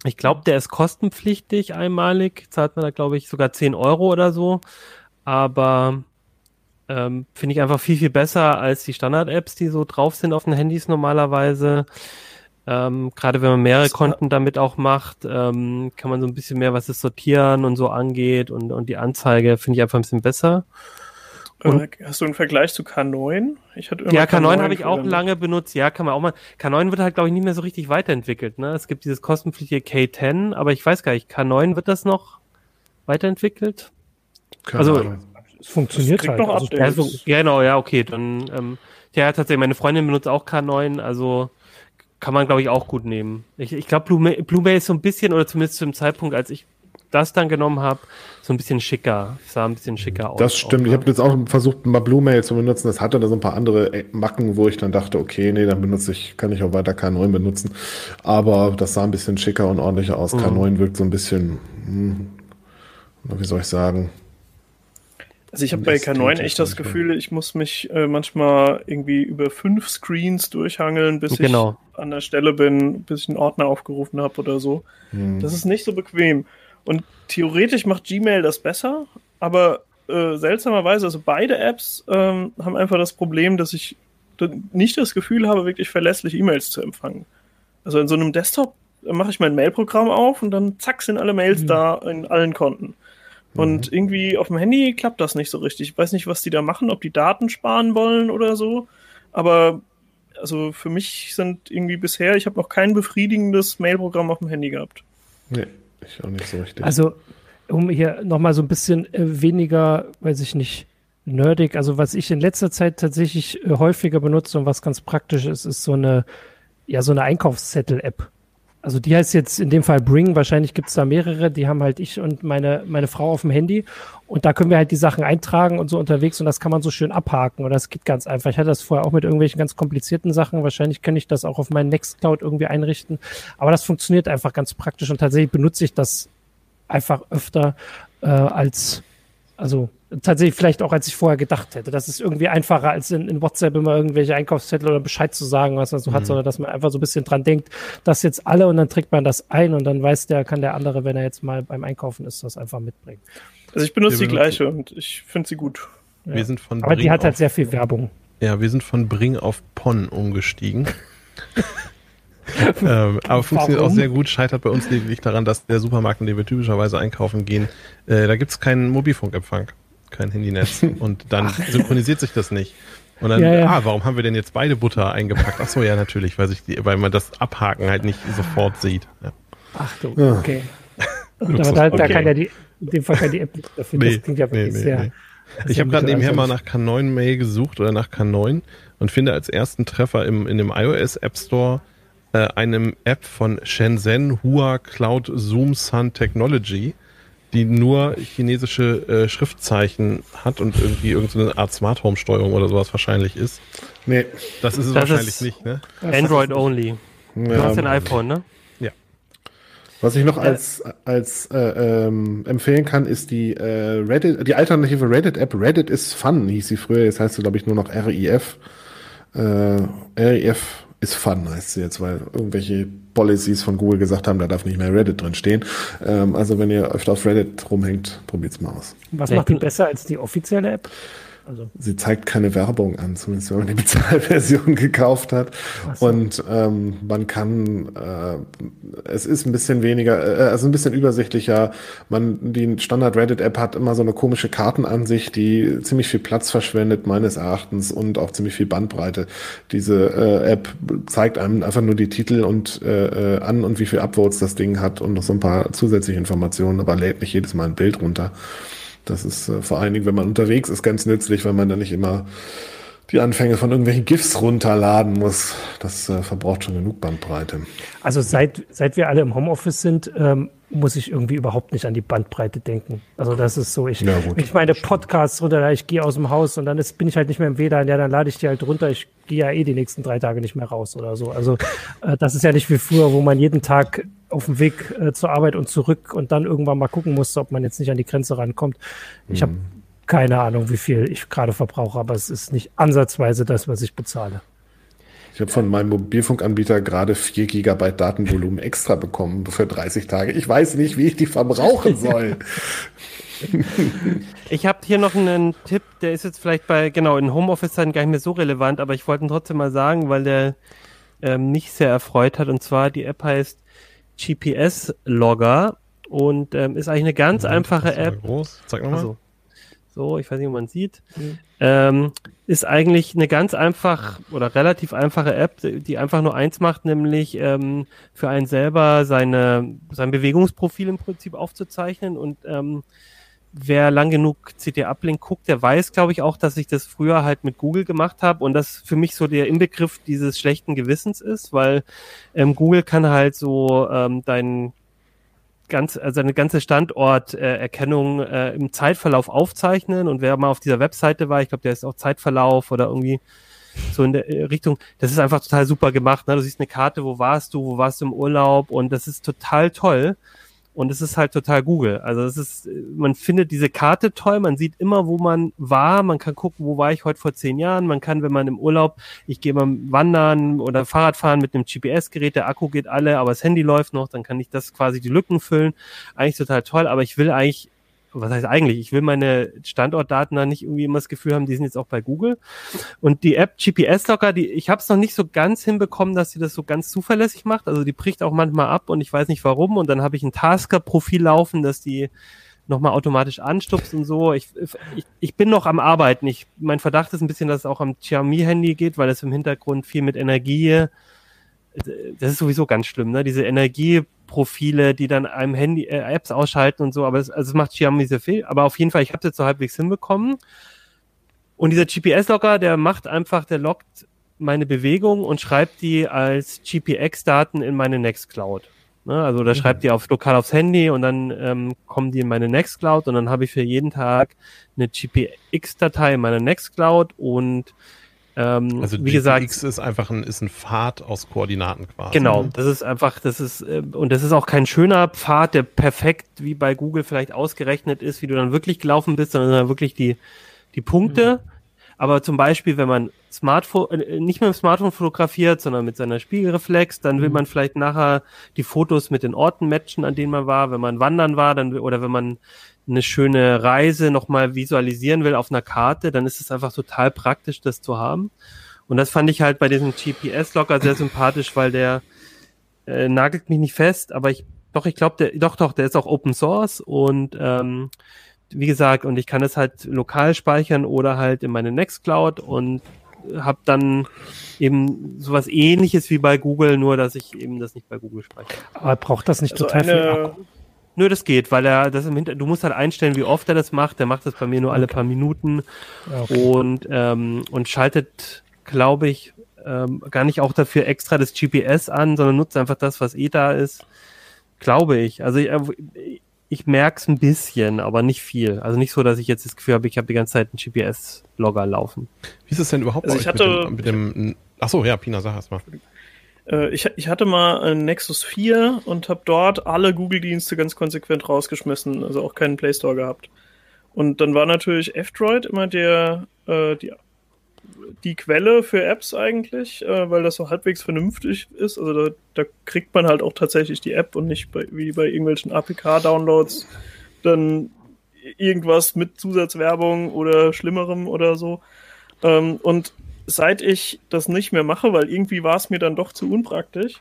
Speaker 3: Ich glaube, der ist kostenpflichtig einmalig, zahlt man da glaube ich sogar 10 Euro oder so. Aber ähm, Finde ich einfach viel, viel besser als die Standard-Apps, die so drauf sind auf den Handys normalerweise. Ähm, Gerade wenn man mehrere Konten damit auch macht, ähm, kann man so ein bisschen mehr, was das Sortieren und so angeht und, und die Anzeige finde ich einfach ein bisschen besser.
Speaker 6: Und, äh, Hast du einen Vergleich zu K9?
Speaker 3: Ich hatte immer ja, K9, K9 habe ich auch lange benutzt. Ja, kann man auch mal. K9 wird halt, glaube ich, nicht mehr so richtig weiterentwickelt. Ne? Es gibt dieses kostenpflichtige K10, aber ich weiß gar nicht, K9 wird das noch weiterentwickelt?
Speaker 4: Keine also, Ahnung es funktioniert halt. Noch
Speaker 3: also, also, genau, ja, okay. Dann, ähm, ja, tatsächlich, meine Freundin benutzt auch K9, also kann man, glaube ich, auch gut nehmen. Ich, ich glaube, Bluemail, Bluemail ist so ein bisschen, oder zumindest zu dem Zeitpunkt, als ich das dann genommen habe, so ein bisschen schicker. Sah ein bisschen schicker aus.
Speaker 1: Das stimmt. Auch, ich habe jetzt auch versucht, mal Bluemail zu benutzen. Das hatte da so ein paar andere äh, Macken, wo ich dann dachte, okay, nee, dann benutze ich, kann ich auch weiter K9 benutzen. Aber das sah ein bisschen schicker und ordentlicher aus. Mhm. K9 wirkt so ein bisschen, hm, wie soll ich sagen,
Speaker 6: also ich habe bei K9 echt das Gefühl, ich muss mich äh, manchmal irgendwie über fünf Screens durchhangeln, bis genau. ich an der Stelle bin, bis ich einen Ordner aufgerufen habe oder so. Hm. Das ist nicht so bequem. Und theoretisch macht Gmail das besser, aber äh, seltsamerweise, also beide Apps ähm, haben einfach das Problem, dass ich nicht das Gefühl habe, wirklich verlässlich E-Mails zu empfangen. Also in so einem Desktop mache ich mein Mailprogramm auf und dann zack sind alle Mails hm. da in allen Konten. Und mhm. irgendwie auf dem Handy klappt das nicht so richtig. Ich weiß nicht, was die da machen, ob die Daten sparen wollen oder so. Aber also für mich sind irgendwie bisher, ich habe noch kein befriedigendes Mailprogramm auf dem Handy gehabt.
Speaker 1: Nee, ich auch nicht so richtig.
Speaker 4: Also, um hier nochmal so ein bisschen äh, weniger, weiß ich nicht, nerdig, also was ich in letzter Zeit tatsächlich äh, häufiger benutze und was ganz praktisch ist, ist so eine, ja, so eine Einkaufszettel-App. Also die heißt jetzt in dem Fall Bring, wahrscheinlich gibt's da mehrere, die haben halt ich und meine, meine Frau auf dem Handy. Und da können wir halt die Sachen eintragen und so unterwegs. Und das kann man so schön abhaken. Und das geht ganz einfach. Ich hatte das vorher auch mit irgendwelchen ganz komplizierten Sachen, wahrscheinlich kann ich das auch auf meinen Nextcloud irgendwie einrichten, aber das funktioniert einfach ganz praktisch. Und tatsächlich benutze ich das einfach öfter äh, als, also tatsächlich vielleicht auch, als ich vorher gedacht hätte. Das ist irgendwie einfacher, als in, in WhatsApp immer irgendwelche Einkaufszettel oder Bescheid zu sagen, was man so mhm. hat, sondern dass man einfach so ein bisschen dran denkt, dass jetzt alle und dann trägt man das ein und dann weiß der, kann der andere, wenn er jetzt mal beim Einkaufen ist, das einfach mitbringen.
Speaker 6: Also ich benutze die gleiche und ich finde sie gut.
Speaker 5: Ja. Wir sind von
Speaker 4: Aber Bring die hat halt sehr viel Werbung.
Speaker 5: Ja, wir sind von Bring auf Pon umgestiegen. ähm, aber funktioniert Warum? auch sehr gut, scheitert bei uns lediglich daran, dass der Supermarkt, in dem wir typischerweise einkaufen gehen, äh, da gibt es keinen Mobilfunkempfang kein Handynetz. Und dann Ach. synchronisiert sich das nicht. Und dann, ja, ja. ah, warum haben wir denn jetzt beide Butter eingepackt? Ach so, ja, natürlich, weil, sich die, weil man das Abhaken halt nicht sofort sieht. Ja.
Speaker 4: Ach du, okay. Aber da, okay. da kann ja die, in dem Fall kann die App nicht dafür.
Speaker 5: Nee, das klingt ja wirklich nee, nee, sehr. Nee. Ich habe gerade nebenher mal nach K9 Mail gesucht oder nach K9 und finde als ersten Treffer im, in dem iOS App Store äh, einem App von Shenzhen Hua Cloud Zoom Sun Technology, die nur chinesische äh, Schriftzeichen hat und irgendwie irgendeine Art Smart Home Steuerung oder sowas wahrscheinlich ist.
Speaker 3: Nee. Das ist es das wahrscheinlich ist nicht, ne? Android only. Du ja, hast ein iPhone, ne?
Speaker 1: Ja. Was ich noch als, als äh, ähm, empfehlen kann, ist die äh, Reddit, die alternative Reddit-App Reddit is Fun, hieß sie früher, jetzt heißt sie, glaube ich, nur noch RIF. Äh, RIF ist Fun, heißt sie jetzt, weil irgendwelche Policies von Google gesagt haben, da darf nicht mehr Reddit drin stehen. Ähm, also wenn ihr öfter auf Reddit rumhängt, probiert's mal aus.
Speaker 4: Was macht die besser als die offizielle App?
Speaker 1: Also. Sie zeigt keine Werbung an, zumindest wenn man die Bezahlversion gekauft hat. So. Und ähm, man kann, äh, es ist ein bisschen weniger, äh, also ein bisschen übersichtlicher. Man, die Standard Reddit-App hat immer so eine komische Kartenansicht, die ziemlich viel Platz verschwendet, meines Erachtens, und auch ziemlich viel Bandbreite. Diese äh, App zeigt einem einfach nur die Titel und äh, äh an und wie viel Upvotes das Ding hat und noch so ein paar zusätzliche Informationen, aber lädt nicht jedes Mal ein Bild runter. Das ist äh, vor allen Dingen, wenn man unterwegs ist, ganz nützlich, weil man dann nicht immer die Anfänge von irgendwelchen GIFs runterladen muss. Das äh, verbraucht schon genug Bandbreite.
Speaker 4: Also seit, seit wir alle im Homeoffice sind, ähm, muss ich irgendwie überhaupt nicht an die Bandbreite denken. Also das ist so, ich, ja, ich meine Podcasts runter, ich gehe aus dem Haus und dann ist, bin ich halt nicht mehr im WLAN, ja, dann lade ich die halt runter, ich gehe ja eh die nächsten drei Tage nicht mehr raus oder so. Also äh, das ist ja nicht wie früher, wo man jeden Tag auf dem Weg äh, zur Arbeit und zurück und dann irgendwann mal gucken musste, ob man jetzt nicht an die Grenze rankommt. Ich mhm. habe keine Ahnung, wie viel ich gerade verbrauche, aber es ist nicht ansatzweise das, was ich bezahle.
Speaker 1: Ich habe von meinem Mobilfunkanbieter gerade 4 GB Datenvolumen extra bekommen für 30 Tage. Ich weiß nicht, wie ich die verbrauchen soll.
Speaker 3: ich habe hier noch einen Tipp, der ist jetzt vielleicht bei, genau, in Homeoffice-Zeiten gar nicht mehr so relevant, aber ich wollte ihn trotzdem mal sagen, weil der ähm, mich sehr erfreut hat. Und zwar, die App heißt GPS-Logger und ähm, ist eigentlich eine ganz ja, einfache App.
Speaker 5: Groß. Zeig nochmal. Also,
Speaker 3: so, ich weiß nicht, ob man sieht. Mhm. Ähm, ist eigentlich eine ganz einfach oder relativ einfache App, die einfach nur eins macht, nämlich ähm, für einen selber seine, sein Bewegungsprofil im Prinzip aufzuzeichnen und ähm, wer lang genug CT-Uplink guckt, der weiß, glaube ich, auch, dass ich das früher halt mit Google gemacht habe und das für mich so der Inbegriff dieses schlechten Gewissens ist, weil ähm, Google kann halt so ähm, dein ganz, also eine ganze Standorterkennung äh, im Zeitverlauf aufzeichnen und wer mal auf dieser Webseite war, ich glaube, der ist auch Zeitverlauf oder irgendwie so in der äh, Richtung, das ist einfach total super gemacht. Ne? Du siehst eine Karte, wo warst du, wo warst du im Urlaub und das ist total toll. Und es ist halt total Google. Also es ist, man findet diese Karte toll, man sieht immer, wo man war, man kann gucken, wo war ich heute vor zehn Jahren, man kann, wenn man im Urlaub, ich gehe mal wandern oder Fahrradfahren mit einem GPS-Gerät, der Akku geht alle, aber das Handy läuft noch, dann kann ich das quasi die Lücken füllen. Eigentlich total toll, aber ich will eigentlich was heißt eigentlich? Ich will meine Standortdaten da nicht irgendwie immer das Gefühl haben, die sind jetzt auch bei Google. Und die App GPS Locker, die, ich habe es noch nicht so ganz hinbekommen, dass sie das so ganz zuverlässig macht. Also die bricht auch manchmal ab und ich weiß nicht warum. Und dann habe ich ein Tasker-Profil laufen, dass die nochmal automatisch anstupst und so. Ich, ich, ich bin noch am Arbeiten. Ich, mein Verdacht ist ein bisschen, dass es auch am Xiaomi-Handy geht, weil es im Hintergrund viel mit Energie das ist sowieso ganz schlimm, ne? Diese Energieprofile, die dann einem Handy äh, Apps ausschalten und so, aber das, also das macht Xiaomi sehr viel. Aber auf jeden Fall, ich habe das so halbwegs hinbekommen. Und dieser GPS-Logger, der macht einfach, der lockt meine Bewegung und schreibt die als GPX-Daten in meine Nextcloud. Ne? Also da mhm. schreibt die auf lokal aufs Handy und dann ähm, kommen die in meine Nextcloud und dann habe ich für jeden Tag eine GPX-Datei in meiner Nextcloud und
Speaker 5: ähm, also wie gesagt, X ist einfach ein, ist ein Pfad aus Koordinaten quasi.
Speaker 3: Genau, das ist einfach, das ist, äh, und das ist auch kein schöner Pfad, der perfekt wie bei Google vielleicht ausgerechnet ist, wie du dann wirklich gelaufen bist, sondern wirklich die, die Punkte. Mhm. Aber zum Beispiel, wenn man Smartphone, äh, nicht mit dem Smartphone fotografiert, sondern mit seiner Spiegelreflex, dann will mhm. man vielleicht nachher die Fotos mit den Orten matchen, an denen man war. Wenn man wandern war, dann, oder wenn man eine schöne Reise nochmal visualisieren will auf einer Karte, dann ist es einfach total praktisch, das zu haben. Und das fand ich halt bei diesem GPS-Locker sehr sympathisch, weil der äh, nagelt mich nicht fest, aber ich doch, ich glaube, der, doch, doch, der ist auch Open Source und ähm, wie gesagt, und ich kann es halt lokal speichern oder halt in meine Nextcloud und habe dann eben sowas ähnliches wie bei Google, nur dass ich eben das nicht bei Google speichere.
Speaker 4: Aber braucht das nicht also total viel Akku?
Speaker 3: Nö, das geht, weil er das im Hinter du musst halt einstellen, wie oft er das macht. Der macht das bei mir nur alle paar Minuten okay. und ähm, und schaltet, glaube ich, ähm, gar nicht auch dafür extra das GPS an, sondern nutzt einfach das, was eh da ist. Glaube ich. Also ich, äh, ich merke es ein bisschen, aber nicht viel. Also nicht so, dass ich jetzt das Gefühl habe, ich habe die ganze Zeit einen GPS-Logger laufen.
Speaker 5: Wie ist es denn überhaupt
Speaker 6: also ich hatte,
Speaker 5: mit dem, mit dem Achso, ja, Pina, sag erst mal.
Speaker 6: Äh, ich, ich hatte mal ein Nexus 4 und habe dort alle Google-Dienste ganz konsequent rausgeschmissen, also auch keinen Play Store gehabt. Und dann war natürlich F-Droid immer der, äh, die, die Quelle für Apps eigentlich, äh, weil das so halbwegs vernünftig ist. Also da, da kriegt man halt auch tatsächlich die App und nicht bei, wie bei irgendwelchen APK-Downloads dann irgendwas mit Zusatzwerbung oder Schlimmerem oder so. Ähm, und seit ich das nicht mehr mache, weil irgendwie war es mir dann doch zu unpraktisch,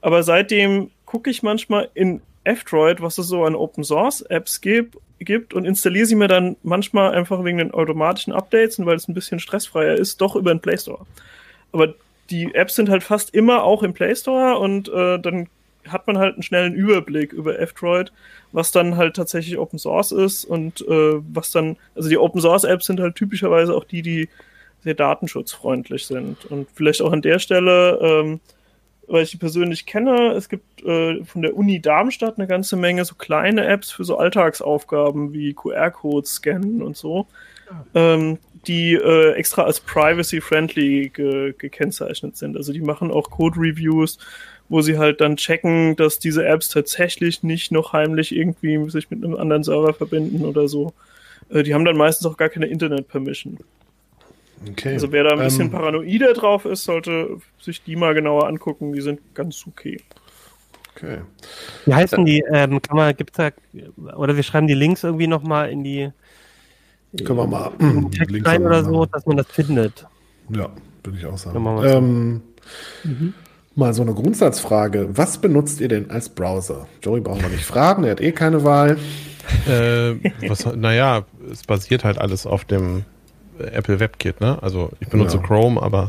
Speaker 6: aber seitdem gucke ich manchmal in F-Droid, was es so an Open Source Apps gibt, gibt und installiere sie mir dann manchmal einfach wegen den automatischen Updates und weil es ein bisschen stressfreier ist, doch über den Play Store. Aber die Apps sind halt fast immer auch im Play Store und äh, dann hat man halt einen schnellen Überblick über F-Droid, was dann halt tatsächlich Open Source ist und äh, was dann, also die Open Source Apps sind halt typischerweise auch die, die sehr datenschutzfreundlich sind. Und vielleicht auch an der Stelle, ähm, weil ich die persönlich kenne, es gibt äh, von der Uni Darmstadt eine ganze Menge so kleine Apps für so Alltagsaufgaben wie QR-Codes scannen und so, ah. ähm, die äh, extra als privacy-friendly ge gekennzeichnet sind. Also die machen auch Code-Reviews, wo sie halt dann checken, dass diese Apps tatsächlich nicht noch heimlich irgendwie sich mit einem anderen Server verbinden oder so. Äh, die haben dann meistens auch gar keine Internet-Permission. Okay. Also wer da ein bisschen ähm, paranoider drauf ist, sollte sich die mal genauer angucken. Die sind ganz okay.
Speaker 3: Okay. Wie heißen die? Ähm, kann man, gibt's da, oder wir schreiben die Links irgendwie nochmal in die
Speaker 1: können wir mal
Speaker 3: in Text Links rein oder so, dass man das findet.
Speaker 1: Ja, würde ich auch sagen. Ähm, mhm. Mal so eine Grundsatzfrage. Was benutzt ihr denn als Browser? Joey brauchen wir nicht fragen, er hat eh keine Wahl.
Speaker 5: Äh, was, naja, es basiert halt alles auf dem Apple WebKit, ne? Also ich benutze ja. Chrome, aber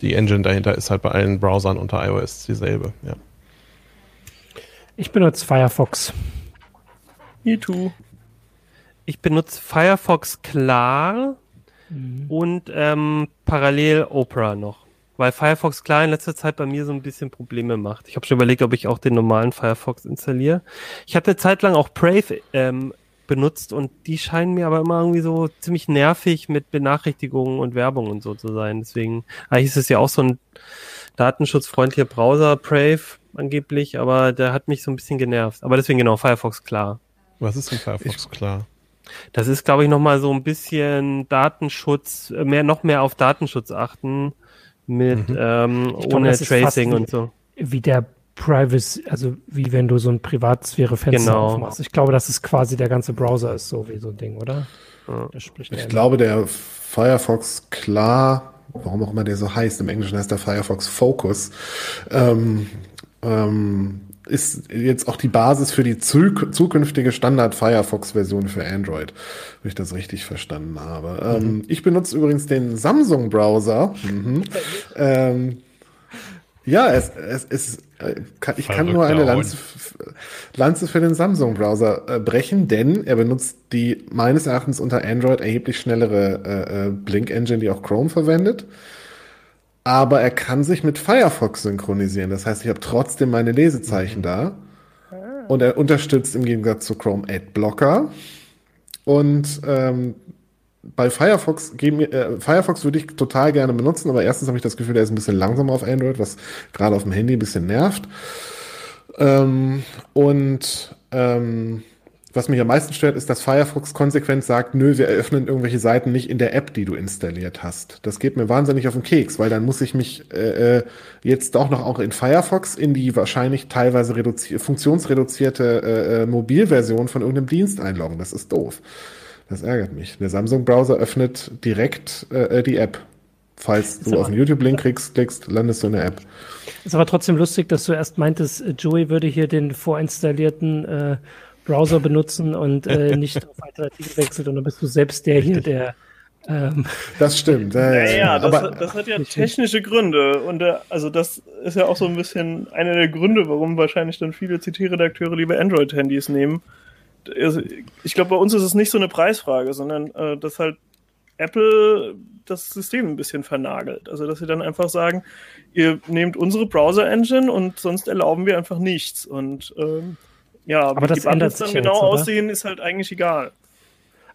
Speaker 5: die Engine dahinter ist halt bei allen Browsern unter iOS dieselbe, ja.
Speaker 4: Ich benutze Firefox.
Speaker 3: Me too. Ich benutze Firefox klar mhm. und ähm, parallel Opera noch. Weil Firefox klar in letzter Zeit bei mir so ein bisschen Probleme macht. Ich habe schon überlegt, ob ich auch den normalen Firefox installiere. Ich hatte eine Zeit lang auch Brave ähm, benutzt und die scheinen mir aber immer irgendwie so ziemlich nervig mit Benachrichtigungen und Werbung und so zu sein. Deswegen, eigentlich ist es ja auch so ein datenschutzfreundlicher Browser, Brave angeblich, aber der hat mich so ein bisschen genervt. Aber deswegen genau, Firefox klar.
Speaker 5: Was ist denn Firefox klar?
Speaker 3: Das ist, glaube ich, nochmal so ein bisschen Datenschutz, äh, mehr, noch mehr auf Datenschutz achten mit mhm. ähm, ohne glaub, Tracing und so.
Speaker 4: Wie der Privacy, also wie wenn du so ein Privatsphäre-Fenster genau. aufmachst. Ich glaube, dass es quasi der ganze Browser ist, so wie so ein Ding, oder?
Speaker 1: Ja. Ich glaube, der Firefox klar, warum auch immer der so heißt, im Englischen heißt der Firefox Focus, ähm, ähm, ist jetzt auch die Basis für die zukünftige Standard-Firefox-Version für Android, wenn ich das richtig verstanden habe. Ähm, mhm. Ähm, ich benutze übrigens den Samsung-Browser. Mhm. Ja, es, es, es äh, kann, ich kann nur eine Lanze, Lanze für den Samsung-Browser äh, brechen, denn er benutzt die meines Erachtens unter Android erheblich schnellere äh, Blink-Engine, die auch Chrome verwendet. Aber er kann sich mit Firefox synchronisieren. Das heißt, ich habe trotzdem meine Lesezeichen mhm. da. Und er unterstützt im Gegensatz zu Chrome Adblocker. Und ähm, bei Firefox, äh, Firefox würde ich total gerne benutzen, aber erstens habe ich das Gefühl, der ist ein bisschen langsamer auf Android, was gerade auf dem Handy ein bisschen nervt. Ähm, und ähm, was mich am meisten stört, ist, dass Firefox konsequent sagt, nö, wir eröffnen irgendwelche Seiten nicht in der App, die du installiert hast. Das geht mir wahnsinnig auf den Keks, weil dann muss ich mich äh, äh jetzt doch noch auch in Firefox in die wahrscheinlich teilweise funktionsreduzierte äh, äh, Mobilversion von irgendeinem Dienst einloggen. Das ist doof. Das ärgert mich. Der Samsung-Browser öffnet direkt äh, die App. Falls du auf den YouTube-Link klickst, klickst, landest du in der App.
Speaker 4: Ist aber trotzdem lustig, dass du erst meintest, äh, Joey würde hier den vorinstallierten äh, Browser benutzen und äh, nicht auf Alternativen wechselt und dann bist du selbst der hier, der
Speaker 1: ähm, das stimmt.
Speaker 6: Ja, ja, ja das, aber, das, hat ja technische Gründe. Und äh, also das ist ja auch so ein bisschen einer der Gründe, warum wahrscheinlich dann viele CT-Redakteure lieber Android-Handys nehmen, ich glaube, bei uns ist es nicht so eine Preisfrage, sondern äh, dass halt Apple das System ein bisschen vernagelt. Also dass sie dann einfach sagen, ihr nehmt unsere Browser-Engine und sonst erlauben wir einfach nichts. Und ähm, ja,
Speaker 4: aber wie das die Buttons dann
Speaker 6: genau jetzt, aussehen, ist halt eigentlich egal.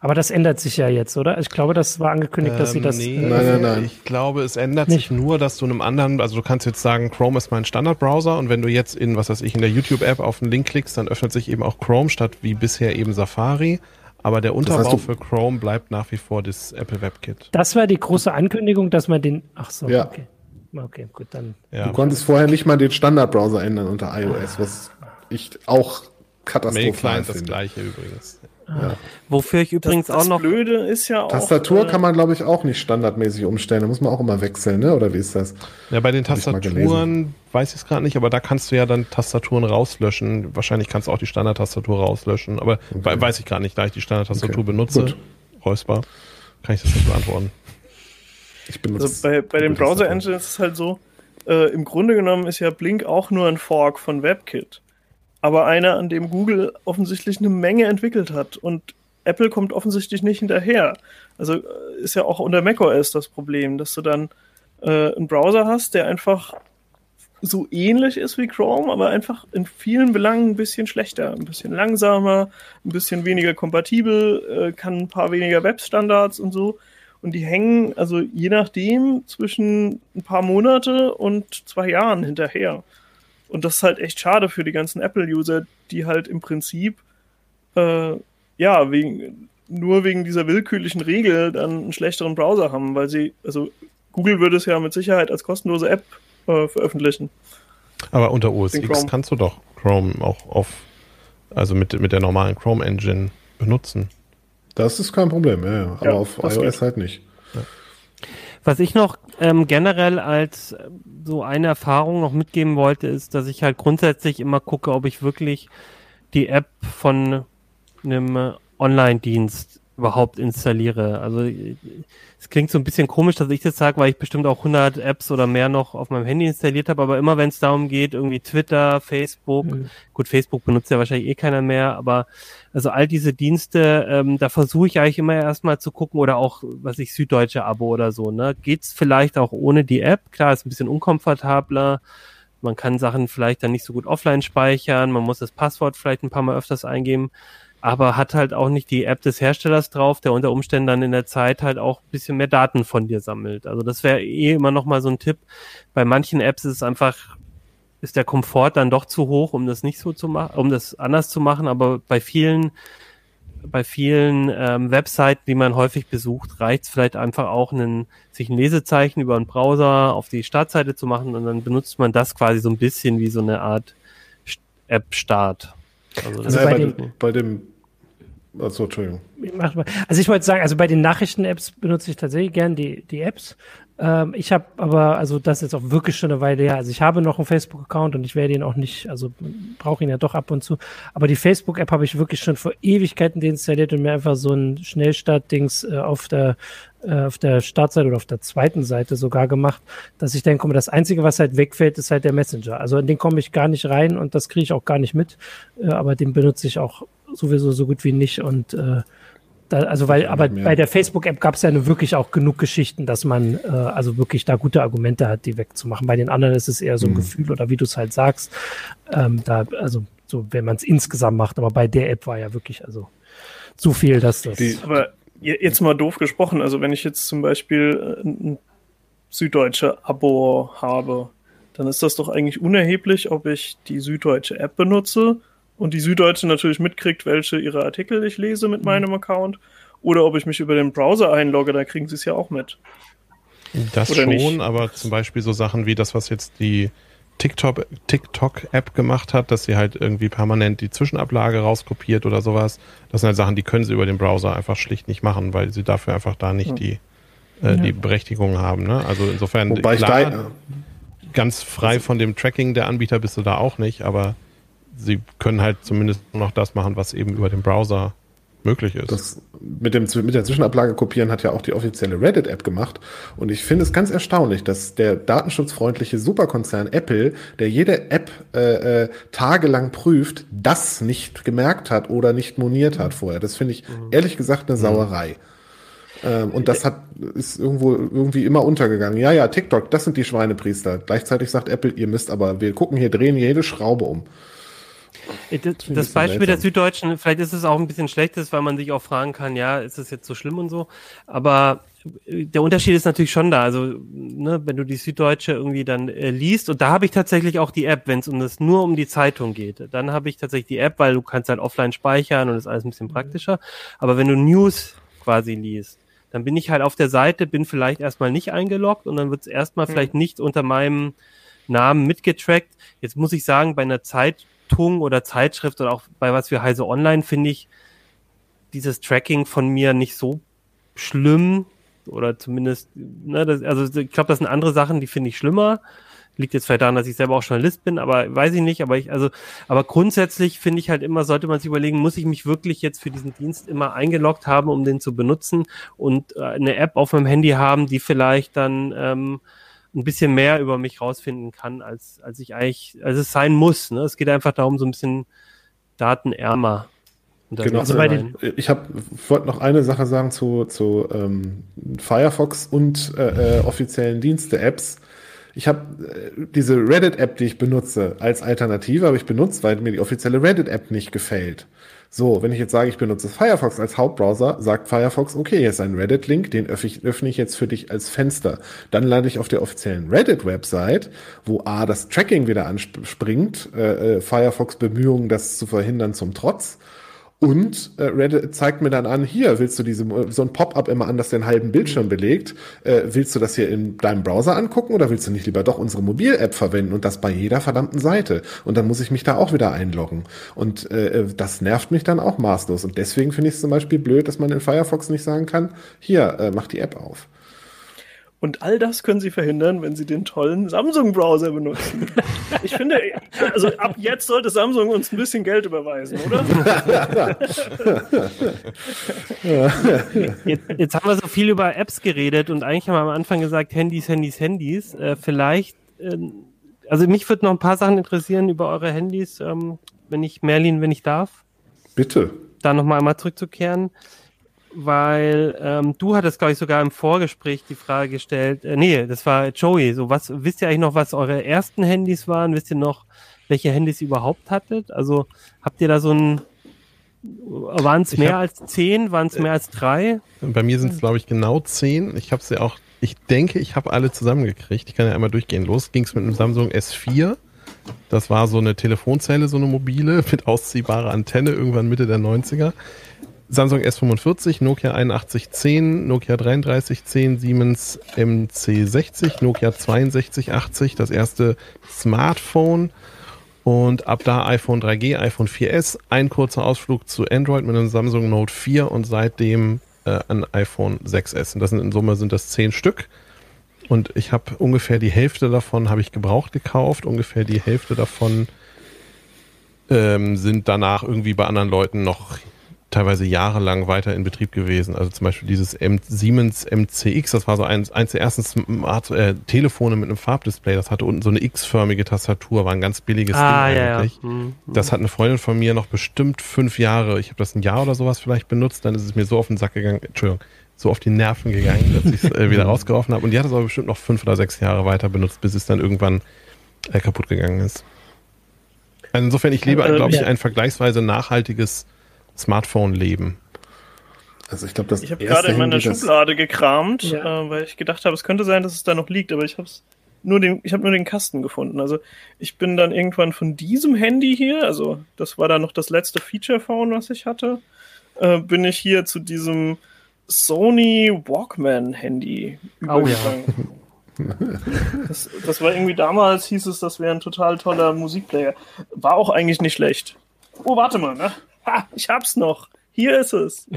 Speaker 4: Aber das ändert sich ja jetzt, oder? Ich glaube, das war angekündigt, ähm, dass sie ähm, das.
Speaker 5: Nee, äh, nein, nein, nein. Ich glaube, es ändert nicht. sich nur, dass du einem anderen, also du kannst jetzt sagen, Chrome ist mein Standardbrowser und wenn du jetzt in, was weiß ich, in der YouTube-App auf einen Link klickst, dann öffnet sich eben auch Chrome statt wie bisher eben Safari. Aber der Unterbau das heißt, für Chrome bleibt nach wie vor das Apple WebKit.
Speaker 4: Das war die große Ankündigung, dass man den. Ach so,
Speaker 1: ja.
Speaker 4: okay. Okay, gut, dann.
Speaker 1: Ja. Du konntest vorher nicht mal den Standardbrowser ändern unter iOS, was ich auch katastrophal finde.
Speaker 5: das gleiche übrigens.
Speaker 3: Ja. Wofür ich übrigens das, das auch noch.
Speaker 6: Das Blöde ist ja auch.
Speaker 1: Tastatur äh, kann man, glaube ich, auch nicht standardmäßig umstellen. Da muss man auch immer wechseln, ne? Oder wie ist das?
Speaker 5: Ja, bei den Tastaturen weiß ich es gerade nicht, aber da kannst du ja dann Tastaturen rauslöschen. Wahrscheinlich kannst du auch die Standardtastatur rauslöschen, aber okay. weiß ich gerade nicht, da ich die Standardtastatur okay. benutze. Gut. Räusper, kann ich das nicht beantworten.
Speaker 6: Ich benutze also bei, bei den Browser-Engines ist es halt so, äh, im Grunde genommen ist ja Blink auch nur ein Fork von WebKit aber einer, an dem Google offensichtlich eine Menge entwickelt hat und Apple kommt offensichtlich nicht hinterher. Also äh, ist ja auch unter macOS das Problem, dass du dann äh, einen Browser hast, der einfach so ähnlich ist wie Chrome, aber einfach in vielen Belangen ein bisschen schlechter, ein bisschen langsamer, ein bisschen weniger kompatibel, äh, kann ein paar weniger Webstandards und so. Und die hängen also je nachdem zwischen ein paar Monate und zwei Jahren hinterher. Und das ist halt echt schade für die ganzen Apple-User, die halt im Prinzip, äh, ja, wegen, nur wegen dieser willkürlichen Regel dann einen schlechteren Browser haben, weil sie, also Google würde es ja mit Sicherheit als kostenlose App äh, veröffentlichen.
Speaker 5: Aber unter OS X kannst du doch Chrome auch auf, also mit, mit der normalen Chrome Engine benutzen.
Speaker 1: Das ist kein Problem, ja, ja. aber ja, auf iOS geht. halt nicht. Ja.
Speaker 3: Was ich noch ähm, generell als äh, so eine Erfahrung noch mitgeben wollte, ist, dass ich halt grundsätzlich immer gucke, ob ich wirklich die App von einem äh, Online-Dienst überhaupt installiere. Also es klingt so ein bisschen komisch, dass ich das sage, weil ich bestimmt auch 100 Apps oder mehr noch auf meinem Handy installiert habe, aber immer wenn es darum geht, irgendwie Twitter, Facebook, mhm. gut, Facebook benutzt ja wahrscheinlich eh keiner mehr, aber also all diese Dienste, ähm, da versuche ich eigentlich immer erstmal zu gucken oder auch, was ich, Süddeutsche Abo oder so, ne? Geht's vielleicht auch ohne die App? Klar, ist ein bisschen unkomfortabler. Man kann Sachen vielleicht dann nicht so gut offline speichern, man muss das Passwort vielleicht ein paar Mal öfters eingeben aber hat halt auch nicht die App des Herstellers drauf, der unter Umständen dann in der Zeit halt auch ein bisschen mehr Daten von dir sammelt. Also das wäre eh immer noch mal so ein Tipp. Bei manchen Apps ist es einfach, ist der Komfort dann doch zu hoch, um das nicht so zu machen, um das anders zu machen, aber bei vielen bei vielen ähm, Webseiten, die man häufig besucht, reicht es vielleicht einfach auch, einen, sich ein Lesezeichen über einen Browser auf die Startseite zu machen und dann benutzt man das quasi so ein bisschen wie so eine Art App-Start.
Speaker 1: Also, also bei, dem, bei dem also, Entschuldigung.
Speaker 4: Also ich wollte sagen, also bei den Nachrichten-Apps benutze ich tatsächlich gern die, die Apps. Ähm, ich habe aber, also das ist jetzt auch wirklich schon eine Weile her. Also ich habe noch einen Facebook-Account und ich werde ihn auch nicht, also brauche ihn ja doch ab und zu. Aber die Facebook-App habe ich wirklich schon vor Ewigkeiten deinstalliert und mir einfach so ein Schnellstart-Dings äh, auf der äh, auf der Startseite oder auf der zweiten Seite sogar gemacht, dass ich denke, das Einzige, was halt wegfällt, ist halt der Messenger. Also in den komme ich gar nicht rein und das kriege ich auch gar nicht mit. Äh, aber den benutze ich auch sowieso so gut wie nicht und äh, da, also weil, aber bei der Facebook-App gab es ja wirklich auch genug Geschichten, dass man äh, also wirklich da gute Argumente hat, die wegzumachen. Bei den anderen ist es eher so ein mhm. Gefühl oder wie du es halt sagst, ähm, da, also so, wenn man es insgesamt macht, aber bei der App war ja wirklich also zu viel, dass das.
Speaker 6: Die, aber jetzt mal doof gesprochen, also wenn ich jetzt zum Beispiel äh, ein süddeutsche Abo habe, dann ist das doch eigentlich unerheblich, ob ich die süddeutsche App benutze und die Süddeutsche natürlich mitkriegt, welche ihre Artikel ich lese mit mhm. meinem Account. Oder ob ich mich über den Browser einlogge, da kriegen sie es ja auch mit.
Speaker 5: Das Oder schon, nicht? aber zum Beispiel so Sachen wie das, was jetzt die TikTok-App TikTok gemacht hat, dass sie halt irgendwie permanent die Zwischenablage rauskopiert oder sowas. Das sind halt Sachen, die können sie über den Browser einfach schlicht nicht machen, weil sie dafür einfach da nicht hm. die, äh, ja. die Berechtigung haben. Ne? Also insofern
Speaker 1: Wobei klar, ich da,
Speaker 5: ganz frei von dem Tracking der Anbieter bist du da auch nicht, aber sie können halt zumindest noch das machen, was eben über den Browser möglich ist.
Speaker 1: Das mit, dem, mit der Zwischenablage kopieren hat ja auch die offizielle Reddit-App gemacht. Und ich finde es ganz erstaunlich, dass der datenschutzfreundliche Superkonzern Apple, der jede App äh, äh, tagelang prüft, das nicht gemerkt hat oder nicht moniert hat vorher. Das finde ich mhm. ehrlich gesagt eine mhm. Sauerei. Ähm, und das hat, ist irgendwo irgendwie immer untergegangen. Ja, ja, TikTok, das sind die Schweinepriester. Gleichzeitig sagt Apple, ihr müsst aber, wir gucken hier, drehen jede Schraube um.
Speaker 3: Äh, das, das Beispiel der Süddeutschen, vielleicht ist es auch ein bisschen schlechtes, weil man sich auch fragen kann, ja, ist es jetzt so schlimm und so. Aber äh, der Unterschied ist natürlich schon da. Also, ne, wenn du die Süddeutsche irgendwie dann äh, liest, und da habe ich tatsächlich auch die App, wenn es um das nur um die Zeitung geht, dann habe ich tatsächlich die App, weil du kannst halt offline speichern und ist alles ein bisschen praktischer. Aber wenn du News quasi liest, dann bin ich halt auf der Seite, bin vielleicht erstmal nicht eingeloggt und dann wird es erstmal hm. vielleicht nicht unter meinem Namen mitgetrackt. Jetzt muss ich sagen, bei einer Zeitung oder Zeitschrift oder auch bei was für Heise Online finde ich dieses Tracking von mir nicht so schlimm oder zumindest, ne, das, also ich glaube, das sind andere Sachen, die finde ich schlimmer. Liegt jetzt vielleicht daran, dass ich selber auch Journalist bin, aber weiß ich nicht. Aber ich, also, aber grundsätzlich finde ich halt immer, sollte man sich überlegen, muss ich mich wirklich jetzt für diesen Dienst immer eingeloggt haben, um den zu benutzen und äh, eine App auf meinem Handy haben, die vielleicht dann ähm, ein bisschen mehr über mich rausfinden kann, als, als ich eigentlich, als es sein muss. Ne? Es geht einfach darum, so ein bisschen datenärmer
Speaker 1: Genau, also den, ich habe wollte noch eine Sache sagen zu, zu ähm, Firefox und äh, äh, offiziellen Dienste-Apps. Ich habe äh, diese Reddit-App, die ich benutze, als Alternative, aber ich benutze, weil mir die offizielle Reddit-App nicht gefällt. So, wenn ich jetzt sage, ich benutze Firefox als Hauptbrowser, sagt Firefox, okay, hier ist ein Reddit-Link, den öffne ich, jetzt für dich als Fenster. Dann lande ich auf der offiziellen Reddit-Website, wo A, das Tracking wieder anspringt, äh, äh, Firefox Bemühungen, das zu verhindern zum Trotz und äh, Reddit zeigt mir dann an, hier willst du diese, so ein Pop-up immer an, das den halben Bildschirm belegt. Äh, willst du das hier in deinem Browser angucken oder willst du nicht lieber doch unsere Mobil-App verwenden und das bei jeder verdammten Seite? Und dann muss ich mich da auch wieder einloggen. Und äh, das nervt mich dann auch maßlos. Und deswegen finde ich es zum Beispiel blöd, dass man in Firefox nicht sagen kann, hier, äh, mach die App auf.
Speaker 6: Und all das können Sie verhindern, wenn Sie den tollen Samsung-Browser benutzen. Ich finde, also ab jetzt sollte Samsung uns ein bisschen Geld überweisen, oder?
Speaker 3: Jetzt, jetzt haben wir so viel über Apps geredet und eigentlich haben wir am Anfang gesagt, Handys, Handys, Handys. Äh, vielleicht, äh, also mich würde noch ein paar Sachen interessieren über eure Handys, ähm, wenn ich, Merlin, wenn ich darf.
Speaker 1: Bitte.
Speaker 3: Da nochmal einmal zurückzukehren weil ähm, du hattest, glaube ich, sogar im Vorgespräch die Frage gestellt, äh, nee, das war Joey, so was, wisst ihr eigentlich noch, was eure ersten Handys waren? Wisst ihr noch, welche Handys ihr überhaupt hattet? Also habt ihr da so ein, waren es mehr hab, als zehn, waren es mehr als drei?
Speaker 5: Bei mir sind es, glaube ich, genau zehn. Ich habe sie ja auch, ich denke, ich habe alle zusammengekriegt. Ich kann ja einmal durchgehen. Los ging es mit einem Samsung S4. Das war so eine Telefonzelle, so eine mobile mit ausziehbarer Antenne, irgendwann Mitte der 90er. Samsung S45, Nokia 8110, Nokia 3310, Siemens MC60, Nokia 6280, das erste Smartphone und ab da iPhone 3G, iPhone 4S, ein kurzer Ausflug zu Android mit einem Samsung Note 4 und seitdem äh, ein iPhone 6S. Und das sind in Summe sind das zehn Stück. Und ich habe ungefähr die Hälfte davon habe ich gebraucht gekauft, ungefähr die Hälfte davon ähm, sind danach irgendwie bei anderen Leuten noch teilweise jahrelang weiter in Betrieb gewesen. Also zum Beispiel dieses M Siemens MCX, das war so eins, eins der ersten Smart, äh, Telefone mit einem Farbdisplay. Das hatte unten so eine X-förmige Tastatur, war ein ganz billiges
Speaker 3: ah, Ding ja, eigentlich. Ja.
Speaker 5: Mhm. Das hat eine Freundin von mir noch bestimmt fünf Jahre. Ich habe das ein Jahr oder sowas vielleicht benutzt. Dann ist es mir so auf den Sack gegangen. Entschuldigung so auf die Nerven gegangen, dass ich es äh, wieder rausgeworfen habe. Und die hat es aber bestimmt noch fünf oder sechs Jahre weiter benutzt, bis es dann irgendwann äh, kaputt gegangen ist. Also insofern, ich lebe, äh, glaube ich, ein vergleichsweise nachhaltiges Smartphone-Leben.
Speaker 6: Also ich glaube, das Ich habe gerade in meiner Schublade gekramt, ja. äh, weil ich gedacht habe, es könnte sein, dass es da noch liegt, aber ich habe es nur den, ich habe nur den Kasten gefunden. Also ich bin dann irgendwann von diesem Handy hier, also das war dann noch das letzte Feature-Phone, was ich hatte, äh, bin ich hier zu diesem Sony Walkman-Handy übergegangen. Oh, ja. das, das war irgendwie damals, hieß es, das wäre ein total toller Musikplayer. War auch eigentlich nicht schlecht. Oh, warte mal, ne? Ha, ich hab's noch. Hier ist es.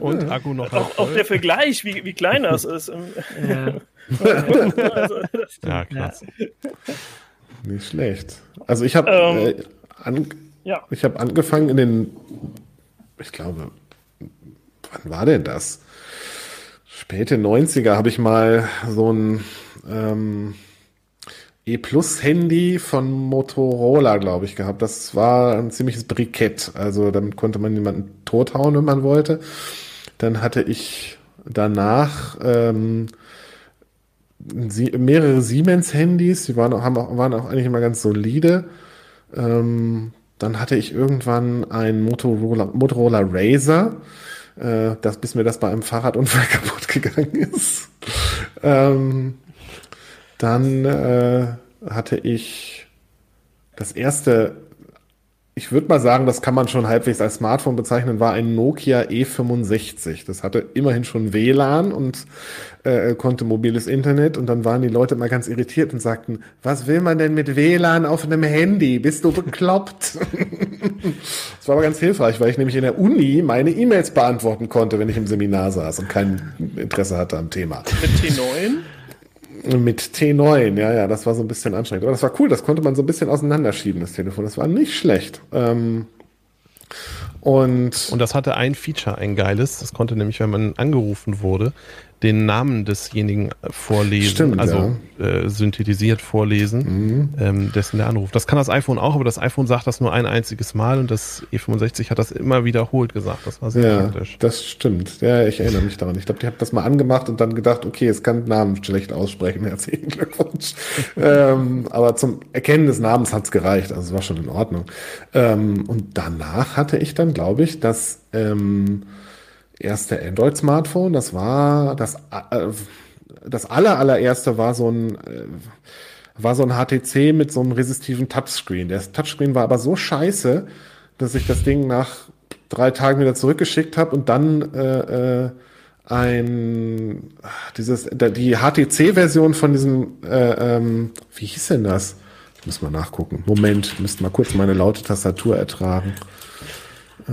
Speaker 5: Und Akku noch.
Speaker 6: Auch, auch, der Vergleich, wie, wie klein das ist. Ja,
Speaker 1: also, ja krass. Nicht schlecht. Also ich habe ähm, äh, an, ja. ich habe angefangen in den, ich glaube, wann war denn das? Späte 90er habe ich mal so ein ähm, E-Plus-Handy von Motorola, glaube ich, gehabt. Das war ein ziemliches Brikett. Also damit konnte man jemanden tothauen, wenn man wollte. Dann hatte ich danach ähm, sie, mehrere Siemens-Handys, die waren, haben auch, waren auch eigentlich immer ganz solide. Ähm, dann hatte ich irgendwann ein Motorola, Motorola Razer, äh, das, bis mir das bei einem Fahrradunfall kaputt gegangen ist. ähm, dann äh, hatte ich das erste ich würde mal sagen, das kann man schon halbwegs als Smartphone bezeichnen, war ein Nokia E65. Das hatte immerhin schon WLAN und äh, konnte mobiles Internet und dann waren die Leute mal ganz irritiert und sagten, was will man denn mit WLAN auf einem Handy? Bist du bekloppt? das war aber ganz hilfreich, weil ich nämlich in der Uni meine E-Mails beantworten konnte, wenn ich im Seminar saß und kein Interesse hatte am Thema.
Speaker 6: Mit T9?
Speaker 1: Mit T9, ja, ja, das war so ein bisschen anstrengend. Aber das war cool, das konnte man so ein bisschen auseinanderschieben, das Telefon. Das war nicht schlecht. Ähm, und,
Speaker 5: und das hatte ein Feature, ein geiles. Das konnte nämlich, wenn man angerufen wurde, den Namen desjenigen vorlesen,
Speaker 1: Stimmt,
Speaker 5: also ja. äh, synthetisiert vorlesen, mhm. ähm, dessen der Anruf. Das kann das iPhone auch, aber das iPhone sagt das nur ein einziges Mal und das E65 hat das immer wiederholt gesagt. Das war sehr
Speaker 1: ja, praktisch. Das stimmt. Ja, ich erinnere mich daran. Ich glaube, die haben das mal angemacht und dann gedacht, okay, es kann Namen schlecht aussprechen. Herzlichen Glückwunsch. ähm, aber zum Erkennen des Namens hat's gereicht. Also es war schon in Ordnung. Ähm, und danach hatte ich dann, glaube ich, das ähm, erste Android-Smartphone. Das war das, äh, das aller, allererste war so ein, äh, war so ein HTC mit so einem resistiven Touchscreen. Der Touchscreen war aber so scheiße, dass ich das Ding nach drei Tagen wieder zurückgeschickt habe und dann äh, äh, ein dieses die HTC-Version von diesem äh, ähm, wie hieß denn das? Muss mal nachgucken. Moment, müsste mal kurz meine laute Tastatur ertragen.
Speaker 6: Äh,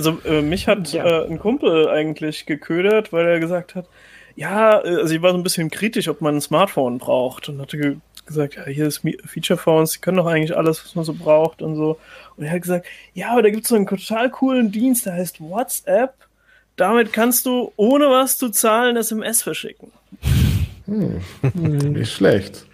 Speaker 6: also äh, mich hat ja. äh, ein Kumpel eigentlich geködert, weil er gesagt hat, ja, äh, also ich war so ein bisschen kritisch, ob man ein Smartphone braucht und hatte ge gesagt, ja, hier ist Feature Phones, die können doch eigentlich alles, was man so braucht und so. Und er hat gesagt, ja, aber da gibt es so einen total coolen Dienst, der heißt WhatsApp. Damit kannst du, ohne was zu zahlen, SMS verschicken.
Speaker 1: Hm. Nicht schlecht.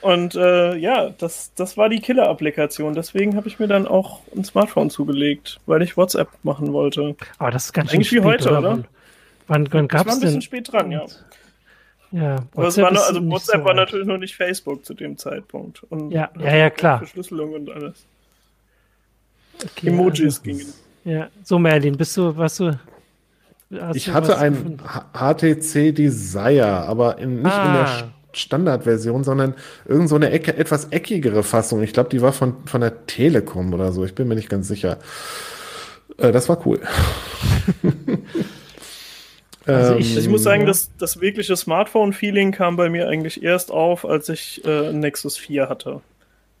Speaker 6: Und äh, ja, das, das war die Killer-Applikation. Deswegen habe ich mir dann auch ein Smartphone zugelegt, weil ich WhatsApp machen wollte.
Speaker 4: Aber das ist ganz Eigentlich schön wie heute, oder? oder?
Speaker 6: Wann, wann gab es war ein bisschen denn? spät dran, ja. Ja, WhatsApp war, also WhatsApp so war natürlich noch nicht Facebook zu dem Zeitpunkt.
Speaker 4: Und ja, ja, ja, klar.
Speaker 6: Verschlüsselung und alles. Okay, Emojis also, gingen.
Speaker 4: Ja, so Merlin, bist du, was du.
Speaker 1: Ich hatte ein HTC Desire, aber in, nicht ah. in der ah. Standardversion, sondern irgend so eine Ecke, etwas eckigere Fassung. Ich glaube, die war von, von der Telekom oder so. Ich bin mir nicht ganz sicher. Äh, das war cool.
Speaker 6: Also ich, ich, muss sagen, das, das wirkliche Smartphone-Feeling kam bei mir eigentlich erst auf, als ich äh, Nexus 4 hatte.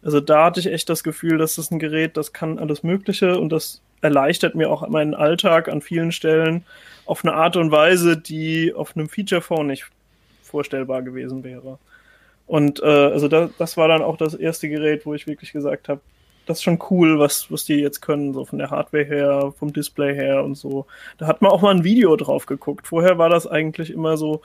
Speaker 6: Also da hatte ich echt das Gefühl, dass das ein Gerät, das kann alles Mögliche und das erleichtert mir auch meinen Alltag an vielen Stellen auf eine Art und Weise, die auf einem Feature-Phone nicht vorstellbar gewesen wäre. Und äh, also da, das war dann auch das erste Gerät, wo ich wirklich gesagt habe, das ist schon cool, was, was die jetzt können, so von der Hardware her, vom Display her und so. Da hat man auch mal ein Video drauf geguckt. Vorher war das eigentlich immer so,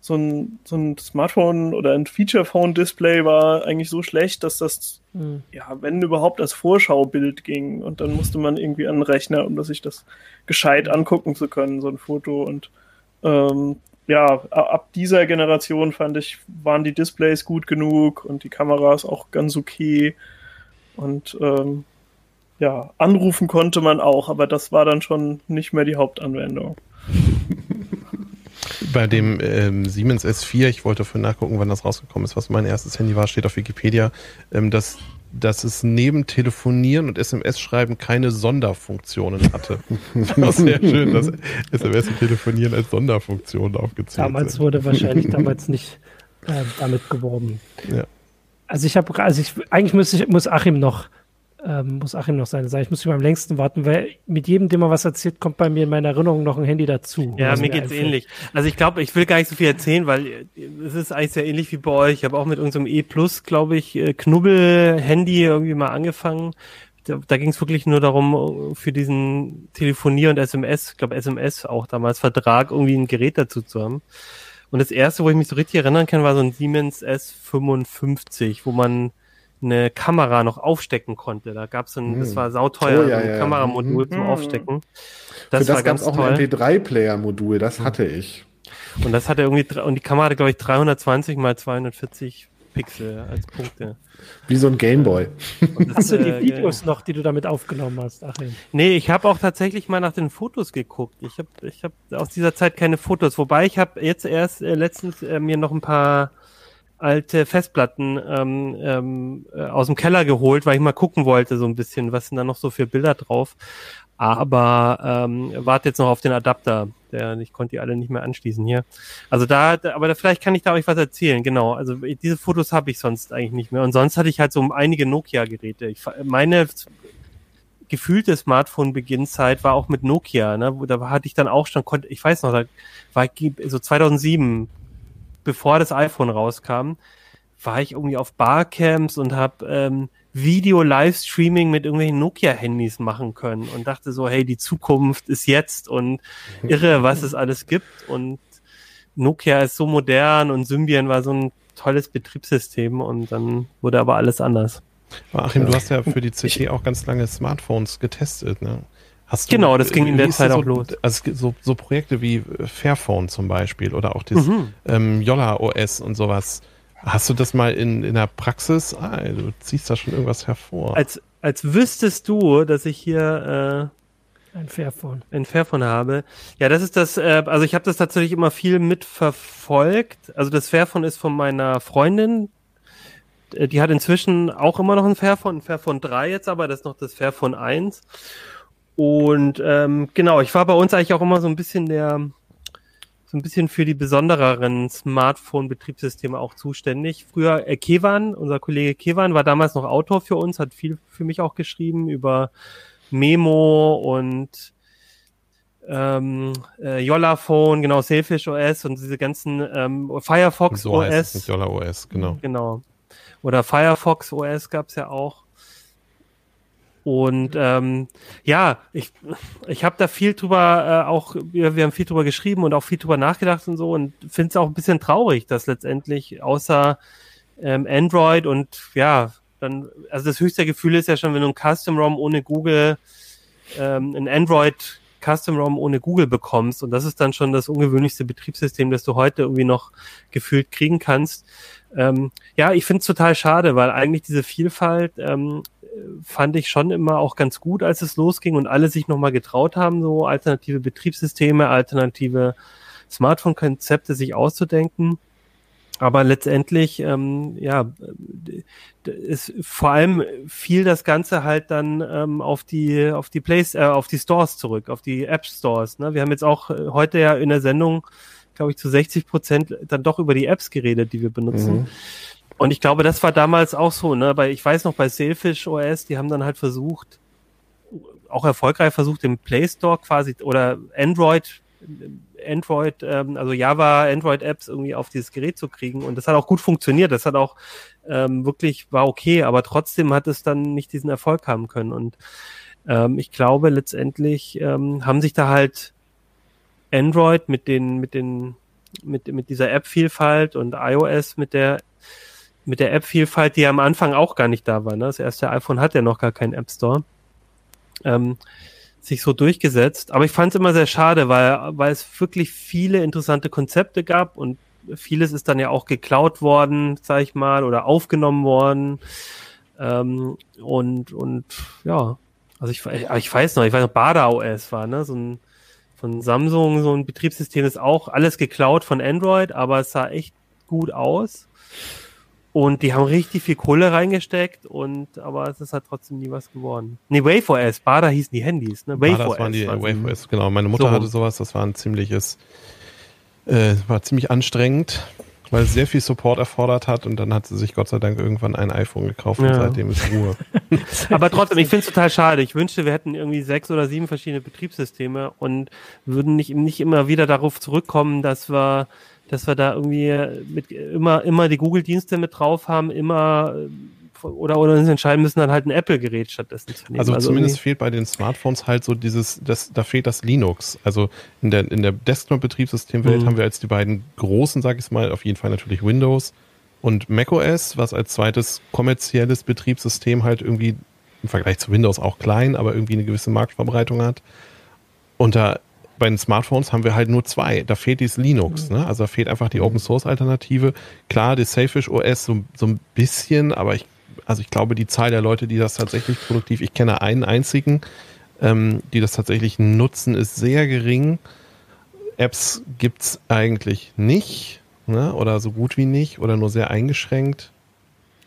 Speaker 6: so ein, so ein Smartphone oder ein Feature-Phone-Display war eigentlich so schlecht, dass das, mhm. ja, wenn überhaupt, als Vorschaubild ging. Und dann musste man irgendwie an den Rechner, um sich das gescheit angucken zu können, so ein Foto. Und ähm, ja, ab dieser Generation fand ich, waren die Displays gut genug und die Kameras auch ganz okay. Und ähm, ja, anrufen konnte man auch, aber das war dann schon nicht mehr die Hauptanwendung.
Speaker 5: Bei dem ähm, Siemens S4, ich wollte vorhin nachgucken, wann das rausgekommen ist, was mein erstes Handy war, steht auf Wikipedia, ähm, dass dass es neben Telefonieren und SMS-Schreiben keine Sonderfunktionen hatte. Das war sehr schön, dass SMS und Telefonieren als Sonderfunktion aufgezählt
Speaker 4: Damals sind. wurde wahrscheinlich damals nicht äh, damit geworben. Ja. Also ich habe, also ich, eigentlich muss, ich, muss Achim noch ähm, muss Achim noch sagen. Ich muss mich am längsten warten, weil mit jedem, dem man was erzählt, kommt bei mir in meiner Erinnerung noch ein Handy dazu.
Speaker 3: Ja, mir geht's einfällt. ähnlich. Also ich glaube, ich will gar nicht so viel erzählen, weil äh, es ist eigentlich sehr ähnlich wie bei euch. Ich habe auch mit unserem E Plus, glaube ich, äh, Knubbel-Handy irgendwie mal angefangen. Da, da ging es wirklich nur darum, für diesen Telefonier- und SMS, ich glaube SMS auch damals, Vertrag, irgendwie ein Gerät dazu zu haben. Und das erste, wo ich mich so richtig erinnern kann, war so ein Siemens S55, wo man eine Kamera noch aufstecken konnte. Da gab es ein, hm. das war sauteuer,
Speaker 1: oh, ja,
Speaker 3: ein
Speaker 1: ja,
Speaker 3: Kameramodul
Speaker 1: mhm.
Speaker 3: zum Aufstecken.
Speaker 1: Das, Für das gab es auch toll. ein MP3-Player-Modul, das mhm. hatte ich.
Speaker 3: Und das hatte irgendwie, und die Kamera hatte, glaube ich, 320 mal 240 Pixel als Punkte.
Speaker 1: Wie so ein Gameboy.
Speaker 4: Hast du die äh, Videos noch, die du damit aufgenommen hast, Achim?
Speaker 3: Nee, ich habe auch tatsächlich mal nach den Fotos geguckt. Ich habe ich hab aus dieser Zeit keine Fotos. Wobei ich habe jetzt erst äh, letztens äh, mir noch ein paar alte Festplatten ähm, ähm, äh, aus dem Keller geholt, weil ich mal gucken wollte so ein bisschen, was sind da noch so für Bilder drauf. Aber ähm, warte jetzt noch auf den Adapter. Der, ich konnte die alle nicht mehr anschließen hier. Also da, aber da, vielleicht kann ich da euch was erzählen. Genau. Also diese Fotos habe ich sonst eigentlich nicht mehr. Und sonst hatte ich halt so einige Nokia-Geräte. meine gefühlte Smartphone-Beginnzeit war auch mit Nokia. Ne? Da hatte ich dann auch schon, konnte, ich weiß noch, da war ich so 2007 bevor das iPhone rauskam, war ich irgendwie auf Barcamps und habe ähm, Video-Livestreaming mit irgendwelchen Nokia-Handys machen können und dachte so, hey, die Zukunft ist jetzt und irre, was es alles gibt und Nokia ist so modern und Symbian war so ein tolles Betriebssystem und dann wurde aber alles anders.
Speaker 5: Achim, du hast ja für die CT auch ganz lange Smartphones getestet, ne?
Speaker 3: Hast du, genau, das ging in der Zeit
Speaker 5: so,
Speaker 3: auch los.
Speaker 5: Also so, so Projekte wie Fairphone zum Beispiel oder auch das mhm. ähm, Yola OS und sowas. Hast du das mal in, in der Praxis? Ah, du ziehst da schon irgendwas hervor.
Speaker 3: Als, als wüsstest du, dass ich hier
Speaker 4: äh, ein Fairphone.
Speaker 3: Ein Fairphone habe. Ja, das ist das, äh, also ich habe das tatsächlich immer viel mitverfolgt. Also das Fairphone ist von meiner Freundin. Äh, die hat inzwischen auch immer noch ein Fairphone, ein Fairphone 3 jetzt, aber das ist noch das Fairphone 1. Und ähm, genau, ich war bei uns eigentlich auch immer so ein bisschen der, so ein bisschen für die besondereren Smartphone-Betriebssysteme auch zuständig. Früher äh, Kevan, unser Kollege Kevan, war damals noch Autor für uns, hat viel für mich auch geschrieben über Memo und ähm, äh, Yolla-Phone, genau, Sailfish OS und diese ganzen ähm, Firefox so OS. Heißt
Speaker 5: es Yolla OS, genau.
Speaker 3: Genau. Oder Firefox OS gab's ja auch. Und ähm, ja, ich, ich habe da viel drüber, äh, auch, wir, wir haben viel drüber geschrieben und auch viel drüber nachgedacht und so und finde es auch ein bisschen traurig, dass letztendlich außer ähm, Android und ja, dann, also das höchste Gefühl ist ja schon, wenn du ein Custom ROM ohne Google, ähm, ein Android Custom ROM ohne Google bekommst und das ist dann schon das ungewöhnlichste Betriebssystem, das du heute irgendwie noch gefühlt kriegen kannst. Ähm, ja, ich finde es total schade, weil eigentlich diese Vielfalt ähm, fand ich schon immer auch ganz gut, als es losging und alle sich nochmal getraut haben, so alternative Betriebssysteme, alternative Smartphone-Konzepte sich auszudenken. Aber letztendlich, ähm, ja, ist vor allem fiel das Ganze halt dann ähm, auf die auf die Plays, äh, auf die Stores zurück, auf die App Stores. Ne? Wir haben jetzt auch äh, heute ja in der Sendung, glaube ich, zu 60 Prozent dann doch über die Apps geredet, die wir benutzen. Mhm. Und ich glaube, das war damals auch so, ne? Weil ich weiß noch, bei Sailfish OS, die haben dann halt versucht, auch erfolgreich versucht, im Play Store quasi oder Android, Android, ähm, also Java, Android-Apps irgendwie auf dieses Gerät zu kriegen. Und das hat auch gut funktioniert. Das hat auch ähm, wirklich, war okay, aber trotzdem hat es dann nicht diesen Erfolg haben können. Und ähm, ich glaube, letztendlich ähm, haben sich da halt Android mit den, mit den, mit, mit dieser App-Vielfalt und iOS mit der mit der App-Vielfalt, die ja am Anfang auch gar nicht da war. Ne? Das erste iPhone hat ja noch gar keinen App Store. Ähm, sich so durchgesetzt. Aber ich fand es immer sehr schade, weil, weil es wirklich viele interessante Konzepte gab und vieles ist dann ja auch geklaut worden, sag ich mal, oder aufgenommen worden. Ähm, und, und ja, also ich, ich weiß noch, ich weiß noch, Bada OS war, ne, so ein von Samsung, so ein Betriebssystem ist auch alles geklaut von Android, aber es sah echt gut aus. Und die haben richtig viel Kohle reingesteckt und aber es ist halt trotzdem nie was geworden. Nee, WaveOS, Bada hießen die Handys, ne?
Speaker 5: WaveOS. Bada waren die WaveOS, genau. Meine Mutter so. hatte sowas, das war ein ziemliches, äh, war ziemlich anstrengend, weil es sehr viel Support erfordert hat und dann hat sie sich Gott sei Dank irgendwann ein iPhone gekauft ja. und seitdem ist Ruhe.
Speaker 3: aber trotzdem, ich finde es total schade. Ich wünschte, wir hätten irgendwie sechs oder sieben verschiedene Betriebssysteme und würden nicht, nicht immer wieder darauf zurückkommen, dass wir dass wir da irgendwie mit immer, immer die Google-Dienste mit drauf haben, immer oder, oder uns entscheiden müssen, dann halt ein Apple-Gerät stattdessen zu
Speaker 5: nehmen. Also, also zumindest fehlt bei den Smartphones halt so dieses, das, da fehlt das Linux. Also in der, in der Desktop-Betriebssystemwelt mhm. haben wir als die beiden großen, sag ich mal, auf jeden Fall natürlich Windows und macOS, was als zweites kommerzielles Betriebssystem halt irgendwie im Vergleich zu Windows auch klein, aber irgendwie eine gewisse Marktverbreitung hat. Und da bei den Smartphones haben wir halt nur zwei. Da fehlt dieses Linux, mhm. ne? Also da fehlt einfach die Open Source Alternative. Klar, das Safish OS so, so ein bisschen, aber ich, also ich glaube, die Zahl der Leute, die das tatsächlich produktiv, ich kenne einen einzigen, ähm, die das tatsächlich nutzen, ist sehr gering. Apps gibt es eigentlich nicht, ne? Oder so gut wie nicht, oder nur sehr eingeschränkt.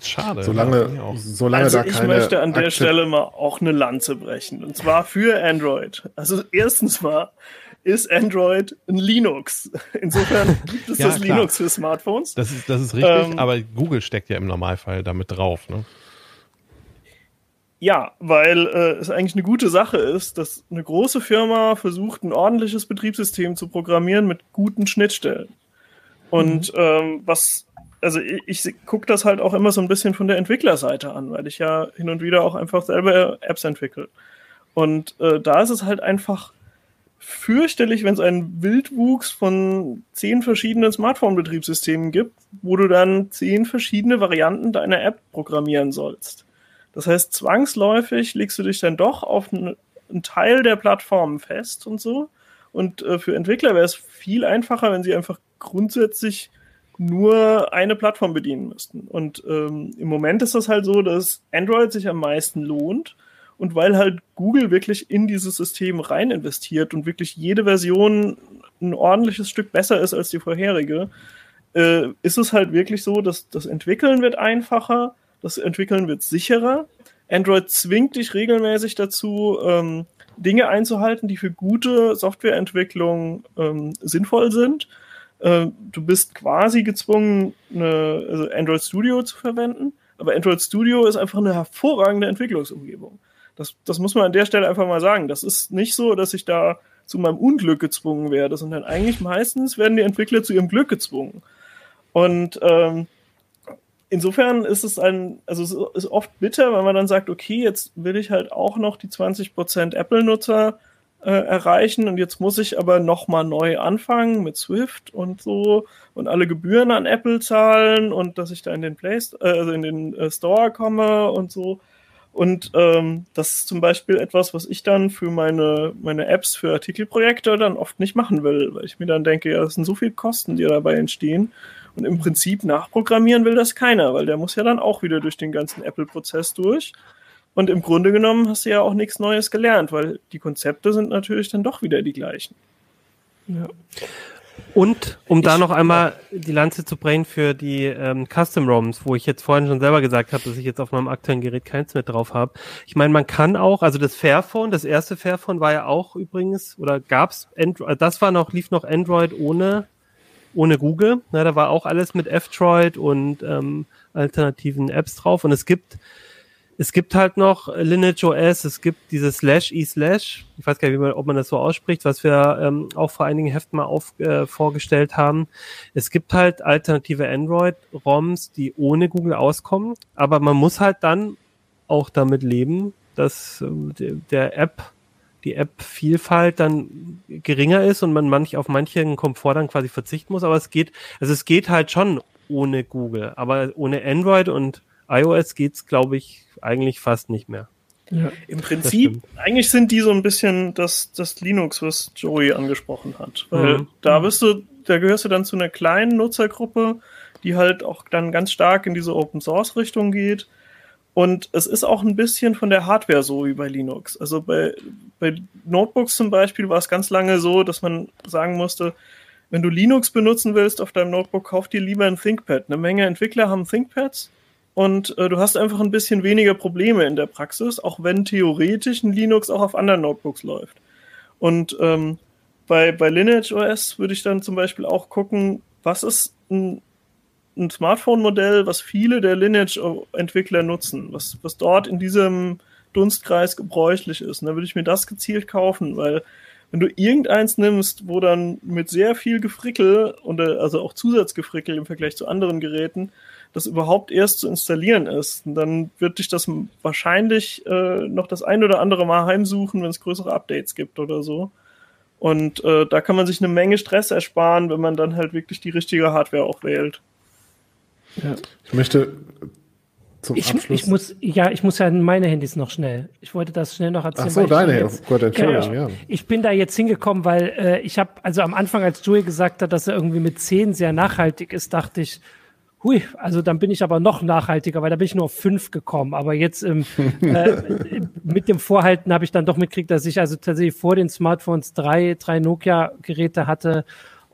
Speaker 5: Schade.
Speaker 1: Solange, solange
Speaker 6: also
Speaker 1: da
Speaker 6: ich möchte an der Stelle mal auch eine Lanze brechen. Und zwar für Android. Also erstens mal ist Android ein Linux. Insofern gibt es ja, das klar. Linux für Smartphones.
Speaker 5: Das ist, das ist richtig, ähm, aber Google steckt ja im Normalfall damit drauf. Ne?
Speaker 6: Ja, weil äh, es eigentlich eine gute Sache ist, dass eine große Firma versucht, ein ordentliches Betriebssystem zu programmieren mit guten Schnittstellen. Und mhm. ähm, was also ich, ich gucke das halt auch immer so ein bisschen von der Entwicklerseite an, weil ich ja hin und wieder auch einfach selber Apps entwickle. Und äh, da ist es halt einfach fürchterlich, wenn es einen Wildwuchs von zehn verschiedenen Smartphone-Betriebssystemen gibt, wo du dann zehn verschiedene Varianten deiner App programmieren sollst. Das heißt, zwangsläufig legst du dich dann doch auf einen, Teil der Plattformen fest und so. Und äh, für Entwickler wäre es viel einfacher, wenn sie einfach grundsätzlich nur eine Plattform bedienen müssten. Und ähm, im Moment ist das halt so, dass Android sich am meisten lohnt. Und weil halt Google wirklich in dieses System rein investiert und wirklich jede Version ein ordentliches Stück besser ist als die vorherige, äh, ist es halt wirklich so, dass das Entwickeln wird einfacher, das Entwickeln wird sicherer. Android zwingt dich regelmäßig dazu, ähm, Dinge einzuhalten, die für gute Softwareentwicklung ähm, sinnvoll sind. Äh, du bist quasi gezwungen, eine, also Android Studio zu verwenden, aber Android Studio ist einfach eine hervorragende Entwicklungsumgebung. Das, das muss man an der Stelle einfach mal sagen. Das ist nicht so, dass ich da zu meinem Unglück gezwungen werde, sondern eigentlich meistens werden die Entwickler zu ihrem Glück gezwungen. Und ähm, insofern ist es ein, also es ist oft bitter, weil man dann sagt, okay, jetzt will ich halt auch noch die 20% Apple-Nutzer äh, erreichen und jetzt muss ich aber nochmal neu anfangen mit Swift und so und alle Gebühren an Apple zahlen und dass ich da in den Play äh, also in den äh, Store komme und so. Und ähm, das ist zum Beispiel etwas, was ich dann für meine, meine Apps für Artikelprojekte dann oft nicht machen will, weil ich mir dann denke, ja, das sind so viele Kosten, die dabei entstehen. Und im Prinzip nachprogrammieren will das keiner, weil der muss ja dann auch wieder durch den ganzen Apple-Prozess durch. Und im Grunde genommen hast du ja auch nichts Neues gelernt, weil die Konzepte sind natürlich dann doch wieder die gleichen.
Speaker 3: Ja. Und um ich, da noch einmal die Lanze zu brechen für die ähm, Custom ROMs, wo ich jetzt vorhin schon selber gesagt habe, dass ich jetzt auf meinem aktuellen Gerät keins mehr drauf habe. Ich meine, man kann auch, also das Fairphone, das erste Fairphone war ja auch übrigens, oder gab's Android, das war noch, lief noch Android ohne, ohne Google. Na, da war auch alles mit F-Droid und ähm, alternativen Apps drauf. Und es gibt es gibt halt noch Lineage OS, es gibt dieses Slash e Slash, ich weiß gar nicht, man, ob man das so ausspricht, was wir ähm, auch vor einigen Heften mal auf, äh, vorgestellt haben. Es gibt halt alternative Android-ROMs, die ohne Google auskommen, aber man muss halt dann auch damit leben, dass äh, der App, die App-Vielfalt dann geringer ist und man manch auf manchen Komfort dann quasi verzichten muss, aber es geht, also es geht halt schon ohne Google, aber ohne Android und iOS geht's, glaube ich, eigentlich fast nicht mehr.
Speaker 6: Ja. Im Prinzip, eigentlich sind die so ein bisschen das, das Linux, was Joey angesprochen hat. Weil mhm. da bist du, da gehörst du dann zu einer kleinen Nutzergruppe, die halt auch dann ganz stark in diese Open Source Richtung geht. Und es ist auch ein bisschen von der Hardware so wie bei Linux. Also bei, bei Notebooks zum Beispiel war es ganz lange so, dass man sagen musste, wenn du Linux benutzen willst auf deinem Notebook, kauf dir lieber ein ThinkPad. Eine Menge Entwickler haben ThinkPads und äh, du hast einfach ein bisschen weniger Probleme in der Praxis, auch wenn theoretisch ein Linux auch auf anderen Notebooks läuft. Und ähm, bei, bei Lineage OS würde ich dann zum Beispiel auch gucken, was ist ein, ein Smartphone-Modell, was viele der Lineage-Entwickler nutzen, was, was dort in diesem Dunstkreis gebräuchlich ist. Und dann würde ich mir das gezielt kaufen, weil wenn du irgendeins nimmst, wo dann mit sehr viel Gefrickel und äh, also auch Zusatzgefrickel im Vergleich zu anderen Geräten das überhaupt erst zu installieren ist. Und dann wird dich das wahrscheinlich äh, noch das ein oder andere Mal heimsuchen, wenn es größere Updates gibt oder so. Und äh, da kann man sich eine Menge Stress ersparen, wenn man dann halt wirklich die richtige Hardware auch wählt.
Speaker 1: Ja. Ich möchte
Speaker 4: zum ich, Abschluss. Ich muss, ja, ich muss ja meine Handys noch schnell. Ich wollte das schnell noch erzählen.
Speaker 1: Ach so, deine. Jetzt, oh Gott, Entschuldigung,
Speaker 4: ja. Ich bin da jetzt hingekommen, weil äh, ich habe, also am Anfang, als Joey gesagt hat, dass er irgendwie mit 10 sehr nachhaltig ist, dachte ich, hui, also dann bin ich aber noch nachhaltiger, weil da bin ich nur auf 5 gekommen. Aber jetzt ähm, äh, mit dem Vorhalten habe ich dann doch mitgekriegt, dass ich also tatsächlich vor den Smartphones drei, drei Nokia-Geräte hatte.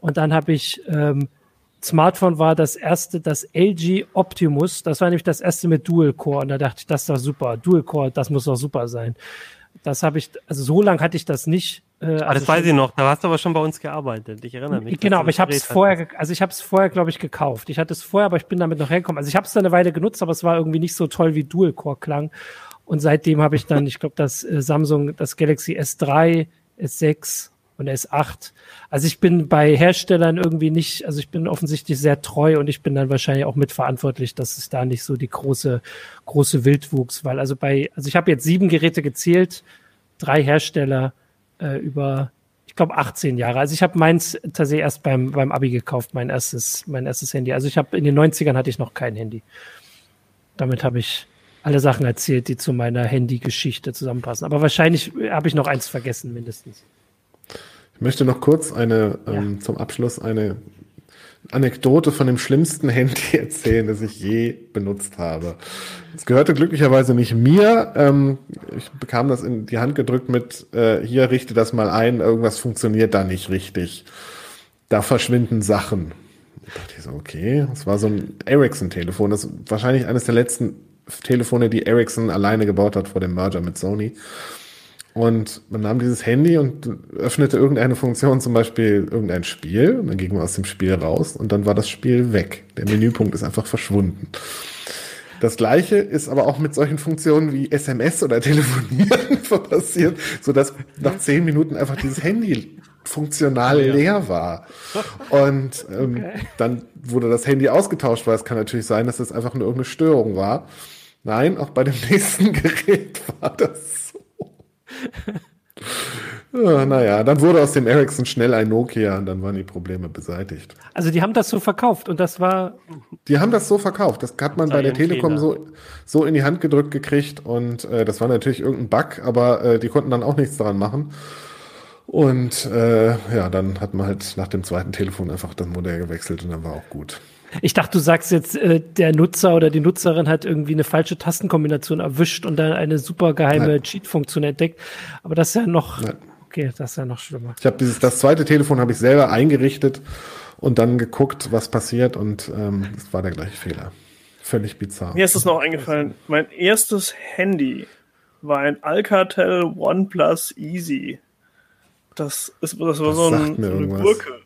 Speaker 4: Und dann habe ich ähm, Smartphone war das erste, das LG Optimus. Das war nämlich das erste mit Dual Core. Und da dachte ich, das ist doch super. Dual Core, das muss doch super sein. Das habe ich, also so lange hatte ich das nicht.
Speaker 3: Äh, ah, also das weiß ich noch. Da hast du aber schon bei uns gearbeitet. Ich erinnere mich.
Speaker 4: Genau, aber ich habe es vorher, also ich habe es vorher, glaube ich, gekauft. Ich hatte es vorher, aber ich bin damit noch hergekommen. Also ich habe es dann eine Weile genutzt, aber es war irgendwie nicht so toll wie Dual Core klang. Und seitdem habe ich dann, ich glaube, das äh, Samsung, das Galaxy S3, S6 und S8. Also ich bin bei Herstellern irgendwie nicht, also ich bin offensichtlich sehr treu und ich bin dann wahrscheinlich auch mitverantwortlich, dass es da nicht so die große, große Wildwuchs, weil also bei, also ich habe jetzt sieben Geräte gezählt, drei Hersteller äh, über, ich glaube 18 Jahre. Also ich habe meins tatsächlich erst beim, beim Abi gekauft, mein erstes, mein erstes Handy. Also ich habe in den 90ern hatte ich noch kein Handy. Damit habe ich alle Sachen erzählt, die zu meiner Handy-Geschichte zusammenpassen. Aber wahrscheinlich habe ich noch eins vergessen, mindestens.
Speaker 1: Ich möchte noch kurz eine ja. ähm, zum Abschluss eine Anekdote von dem schlimmsten Handy erzählen, das ich je benutzt habe. Es gehörte glücklicherweise nicht mir. Ähm, ich bekam das in die Hand gedrückt mit, äh, hier richte das mal ein, irgendwas funktioniert da nicht richtig. Da verschwinden Sachen. Ich dachte so, okay, das war so ein Ericsson-Telefon. Das ist wahrscheinlich eines der letzten Telefone, die Ericsson alleine gebaut hat vor dem Merger mit Sony. Und man nahm dieses Handy und öffnete irgendeine Funktion, zum Beispiel irgendein Spiel, und dann ging man aus dem Spiel raus und dann war das Spiel weg. Der Menüpunkt ist einfach verschwunden. Das gleiche ist aber auch mit solchen Funktionen wie SMS oder Telefonieren passiert, so dass nach zehn Minuten einfach dieses Handy funktional leer war. Und ähm, okay. dann wurde das Handy ausgetauscht, weil es kann natürlich sein, dass es einfach nur irgendeine Störung war. Nein, auch bei dem nächsten Gerät war das Ja, naja, dann wurde aus dem Ericsson schnell ein Nokia und dann waren die Probleme beseitigt.
Speaker 4: Also die haben das so verkauft und das war.
Speaker 1: Die haben das so verkauft. Das hat man bei der Telekom so, so in die Hand gedrückt gekriegt und äh, das war natürlich irgendein Bug, aber äh, die konnten dann auch nichts daran machen. Und äh, ja, dann hat man halt nach dem zweiten Telefon einfach das Modell gewechselt und dann war auch gut.
Speaker 4: Ich dachte, du sagst jetzt, äh, der Nutzer oder die Nutzerin hat irgendwie eine falsche Tastenkombination erwischt und dann eine super geheime Cheat-Funktion entdeckt. Aber das ist ja noch, Nein. okay, das ist ja noch schlimmer.
Speaker 1: Ich habe dieses, das zweite Telefon habe ich selber eingerichtet und dann geguckt, was passiert und ähm, das war der gleiche Fehler. Völlig bizarr.
Speaker 6: Mir ist es noch eingefallen. Mein erstes Handy war ein Alcatel OnePlus Easy. Das, ist, das war das so, ein, so eine Gurke.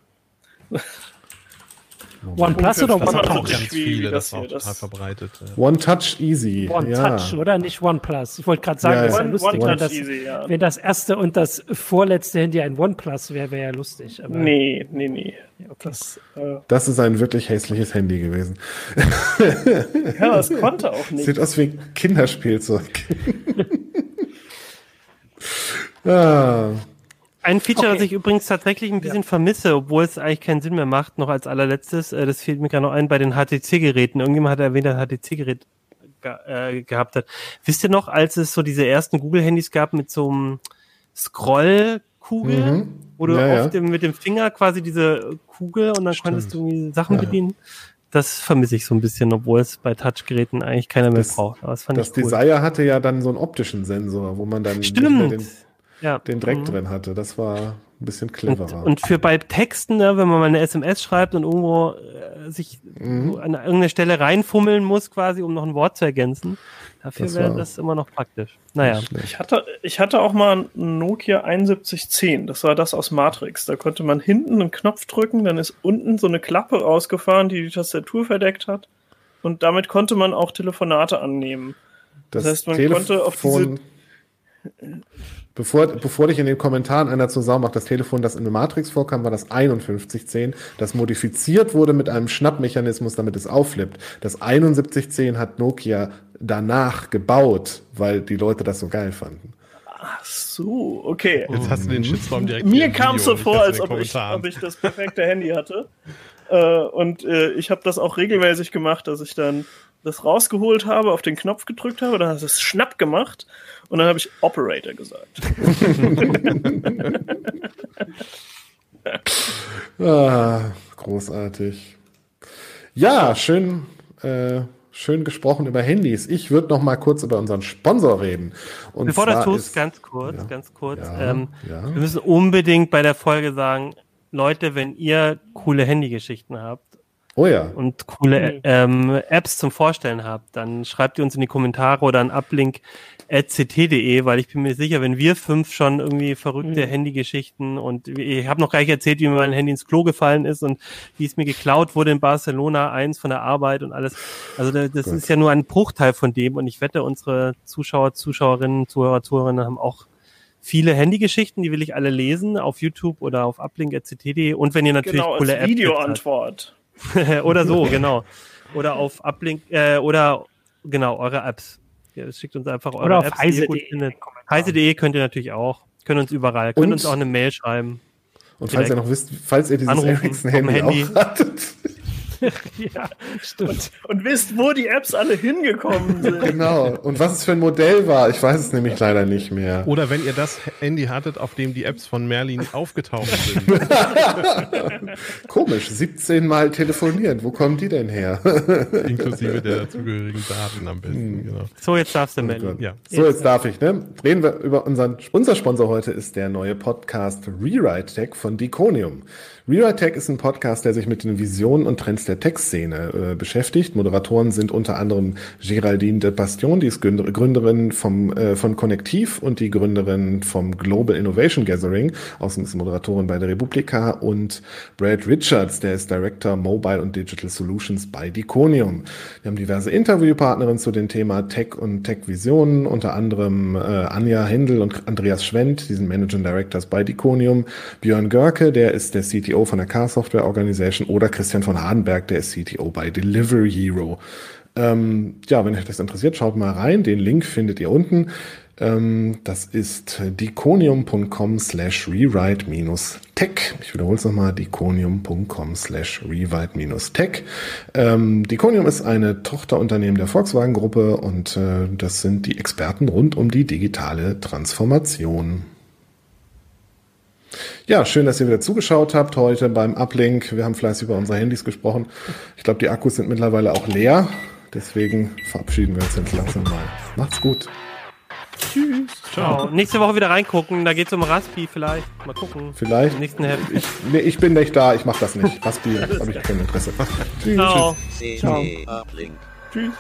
Speaker 4: OnePlus oder
Speaker 5: One Touch? Ganz viele, das war total verbreitet.
Speaker 1: One Touch Easy.
Speaker 4: One ja. Touch, oder? Nicht OnePlus. Ich wollte gerade sagen, ja, das ist ja lustig, One, dass, easy, ja. wenn das erste und das vorletzte Handy ein OnePlus wäre, wäre ja lustig.
Speaker 6: Aber nee, nee, nee.
Speaker 1: Okay. Das, äh das ist ein wirklich hässliches Handy gewesen.
Speaker 6: ja, das konnte auch nicht.
Speaker 1: Sieht aus wie Kinderspielzeug. ah.
Speaker 3: Ein Feature, okay. das ich übrigens tatsächlich ein bisschen ja. vermisse, obwohl es eigentlich keinen Sinn mehr macht, noch als allerletztes, äh, das fehlt mir gerade noch ein bei den HTC-Geräten. Irgendjemand hat erwähnt, ein HTC-Gerät ge äh, gehabt hat. Wisst ihr noch, als es so diese ersten Google-Handys gab mit so einem Scroll-Kugel, mhm. wo du ja, oft ja. mit dem Finger quasi diese Kugel und dann Stimmt. konntest du irgendwie Sachen bedienen? das vermisse ich so ein bisschen, obwohl es bei Touchgeräten eigentlich keiner mehr das, braucht.
Speaker 1: Aber das fand das ich cool. Desire hatte ja dann so einen optischen Sensor, wo man dann
Speaker 3: Stimmt. den
Speaker 1: ja. den Dreck mhm. drin hatte. Das war ein bisschen cleverer.
Speaker 3: Und, und, für bei Texten, ne, wenn man mal eine SMS schreibt und irgendwo äh, sich mhm. an irgendeine Stelle reinfummeln muss, quasi, um noch ein Wort zu ergänzen, dafür wäre das immer noch praktisch. Naja.
Speaker 6: Ich hatte, ich hatte auch mal ein Nokia 7110. Das war das aus Matrix. Da konnte man hinten einen Knopf drücken, dann ist unten so eine Klappe rausgefahren, die die Tastatur verdeckt hat. Und damit konnte man auch Telefonate annehmen.
Speaker 1: Das, das heißt, man Telefon konnte auf diese Bevor, bevor dich in den Kommentaren einer zur Sau macht, das Telefon, das in der Matrix vorkam, war das 5110, das modifiziert wurde mit einem Schnappmechanismus, damit es aufflippt. Das 7110 hat Nokia danach gebaut, weil die Leute das so geil fanden.
Speaker 6: Ach so, okay.
Speaker 5: Jetzt hast du den Shitstorm direkt.
Speaker 6: Mir kam es so vor, als ob ich, ob ich das perfekte Handy hatte. Äh, und äh, ich habe das auch regelmäßig gemacht, dass ich dann das rausgeholt habe, auf den Knopf gedrückt habe, dann hat es schnapp gemacht und dann habe ich Operator gesagt.
Speaker 1: ah, großartig. Ja, schön, äh, schön gesprochen über Handys. Ich würde noch mal kurz über unseren Sponsor reden.
Speaker 3: Und Bevor das tust, ist, ganz kurz, ja, ganz kurz. Ja, ähm, ja. Wir müssen unbedingt bei der Folge sagen, Leute, wenn ihr coole Handygeschichten habt,
Speaker 1: Oh ja.
Speaker 3: Und coole ähm, Apps zum Vorstellen habt, dann schreibt ihr uns in die Kommentare oder an uplink.ct.de, weil ich bin mir sicher, wenn wir fünf schon irgendwie verrückte mhm. Handygeschichten und ich habe noch gar nicht erzählt, wie mir mein Handy ins Klo gefallen ist und wie es mir geklaut wurde in Barcelona, eins von der Arbeit und alles. Also das Gut. ist ja nur ein Bruchteil von dem und ich wette, unsere Zuschauer, Zuschauerinnen, Zuhörer, Zuhörerinnen haben auch viele Handygeschichten, die will ich alle lesen auf YouTube oder auf uplink.ct.de und wenn ihr natürlich
Speaker 6: genau, coole Apps Videoantwort.
Speaker 3: oder so, genau. Oder auf Uplink, äh, oder genau, eure Apps. Ja, schickt uns einfach eure
Speaker 4: oder
Speaker 3: auf Apps,
Speaker 4: heise.de.
Speaker 3: Heise.de könnt ihr natürlich auch. Können uns überall. Könnt uns auch eine Mail schreiben.
Speaker 1: Und falls ihr noch wisst, falls ihr dieses Ericsson-Handy Handy. auch hattet,
Speaker 6: ja, stimmt. Und, und, wisst, wo die Apps alle hingekommen sind.
Speaker 1: Genau. Und was es für ein Modell war, ich weiß es nämlich leider nicht mehr.
Speaker 5: Oder wenn ihr das Handy hattet, auf dem die Apps von Merlin aufgetaucht sind.
Speaker 1: Komisch, 17 Mal telefoniert. Wo kommen die denn her?
Speaker 5: Inklusive der dazugehörigen Daten am besten. Hm. Genau.
Speaker 3: So, jetzt darfst du, oh Merlin.
Speaker 1: Ja. So, jetzt darf ich. Ne? Reden wir über unseren, unser Sponsor heute ist der neue Podcast Rewrite Tech von Deconium. Rewrite Tech ist ein Podcast, der sich mit den Visionen und Trends der Tech-Szene äh, beschäftigt. Moderatoren sind unter anderem Géraldine de Bastion, die ist Gründerin vom, äh, von Connectiv und die Gründerin vom Global Innovation Gathering. Außerdem ist Moderatorin bei der Republika und Brad Richards, der ist Director Mobile und Digital Solutions bei Diconium. Wir haben diverse Interviewpartnerinnen zu dem Thema Tech und Tech-Visionen, unter anderem äh, Anja Händel und Andreas Schwendt, die sind Managing Directors bei Diconium. Björn Görke, der ist der CTO CTO von der Car Software Organization oder Christian von Hardenberg, der ist CTO bei Delivery Hero. Ähm, ja, wenn euch das interessiert, schaut mal rein. Den Link findet ihr unten. Ähm, das ist diconium.com slash rewrite minus tech. Ich wiederhole es nochmal, diconium.com slash rewrite minus tech. Ähm, Diconium ist eine Tochterunternehmen der Volkswagen-Gruppe und äh, das sind die Experten rund um die digitale Transformation. Ja, schön, dass ihr wieder zugeschaut habt heute beim Uplink. Wir haben fleißig über unsere Handys gesprochen. Ich glaube, die Akkus sind mittlerweile auch leer. Deswegen verabschieden wir uns jetzt langsam mal. Macht's gut.
Speaker 3: Tschüss. Ciao. Nächste Woche wieder reingucken. Da geht's um Raspi vielleicht. Mal gucken.
Speaker 1: Vielleicht. Im nächsten Heft. Ich, nee, ich bin nicht da. Ich mach das nicht. Raspi habe ich kein Interesse.
Speaker 3: Tschüss. Ciao.
Speaker 2: Ciao. Tschüss.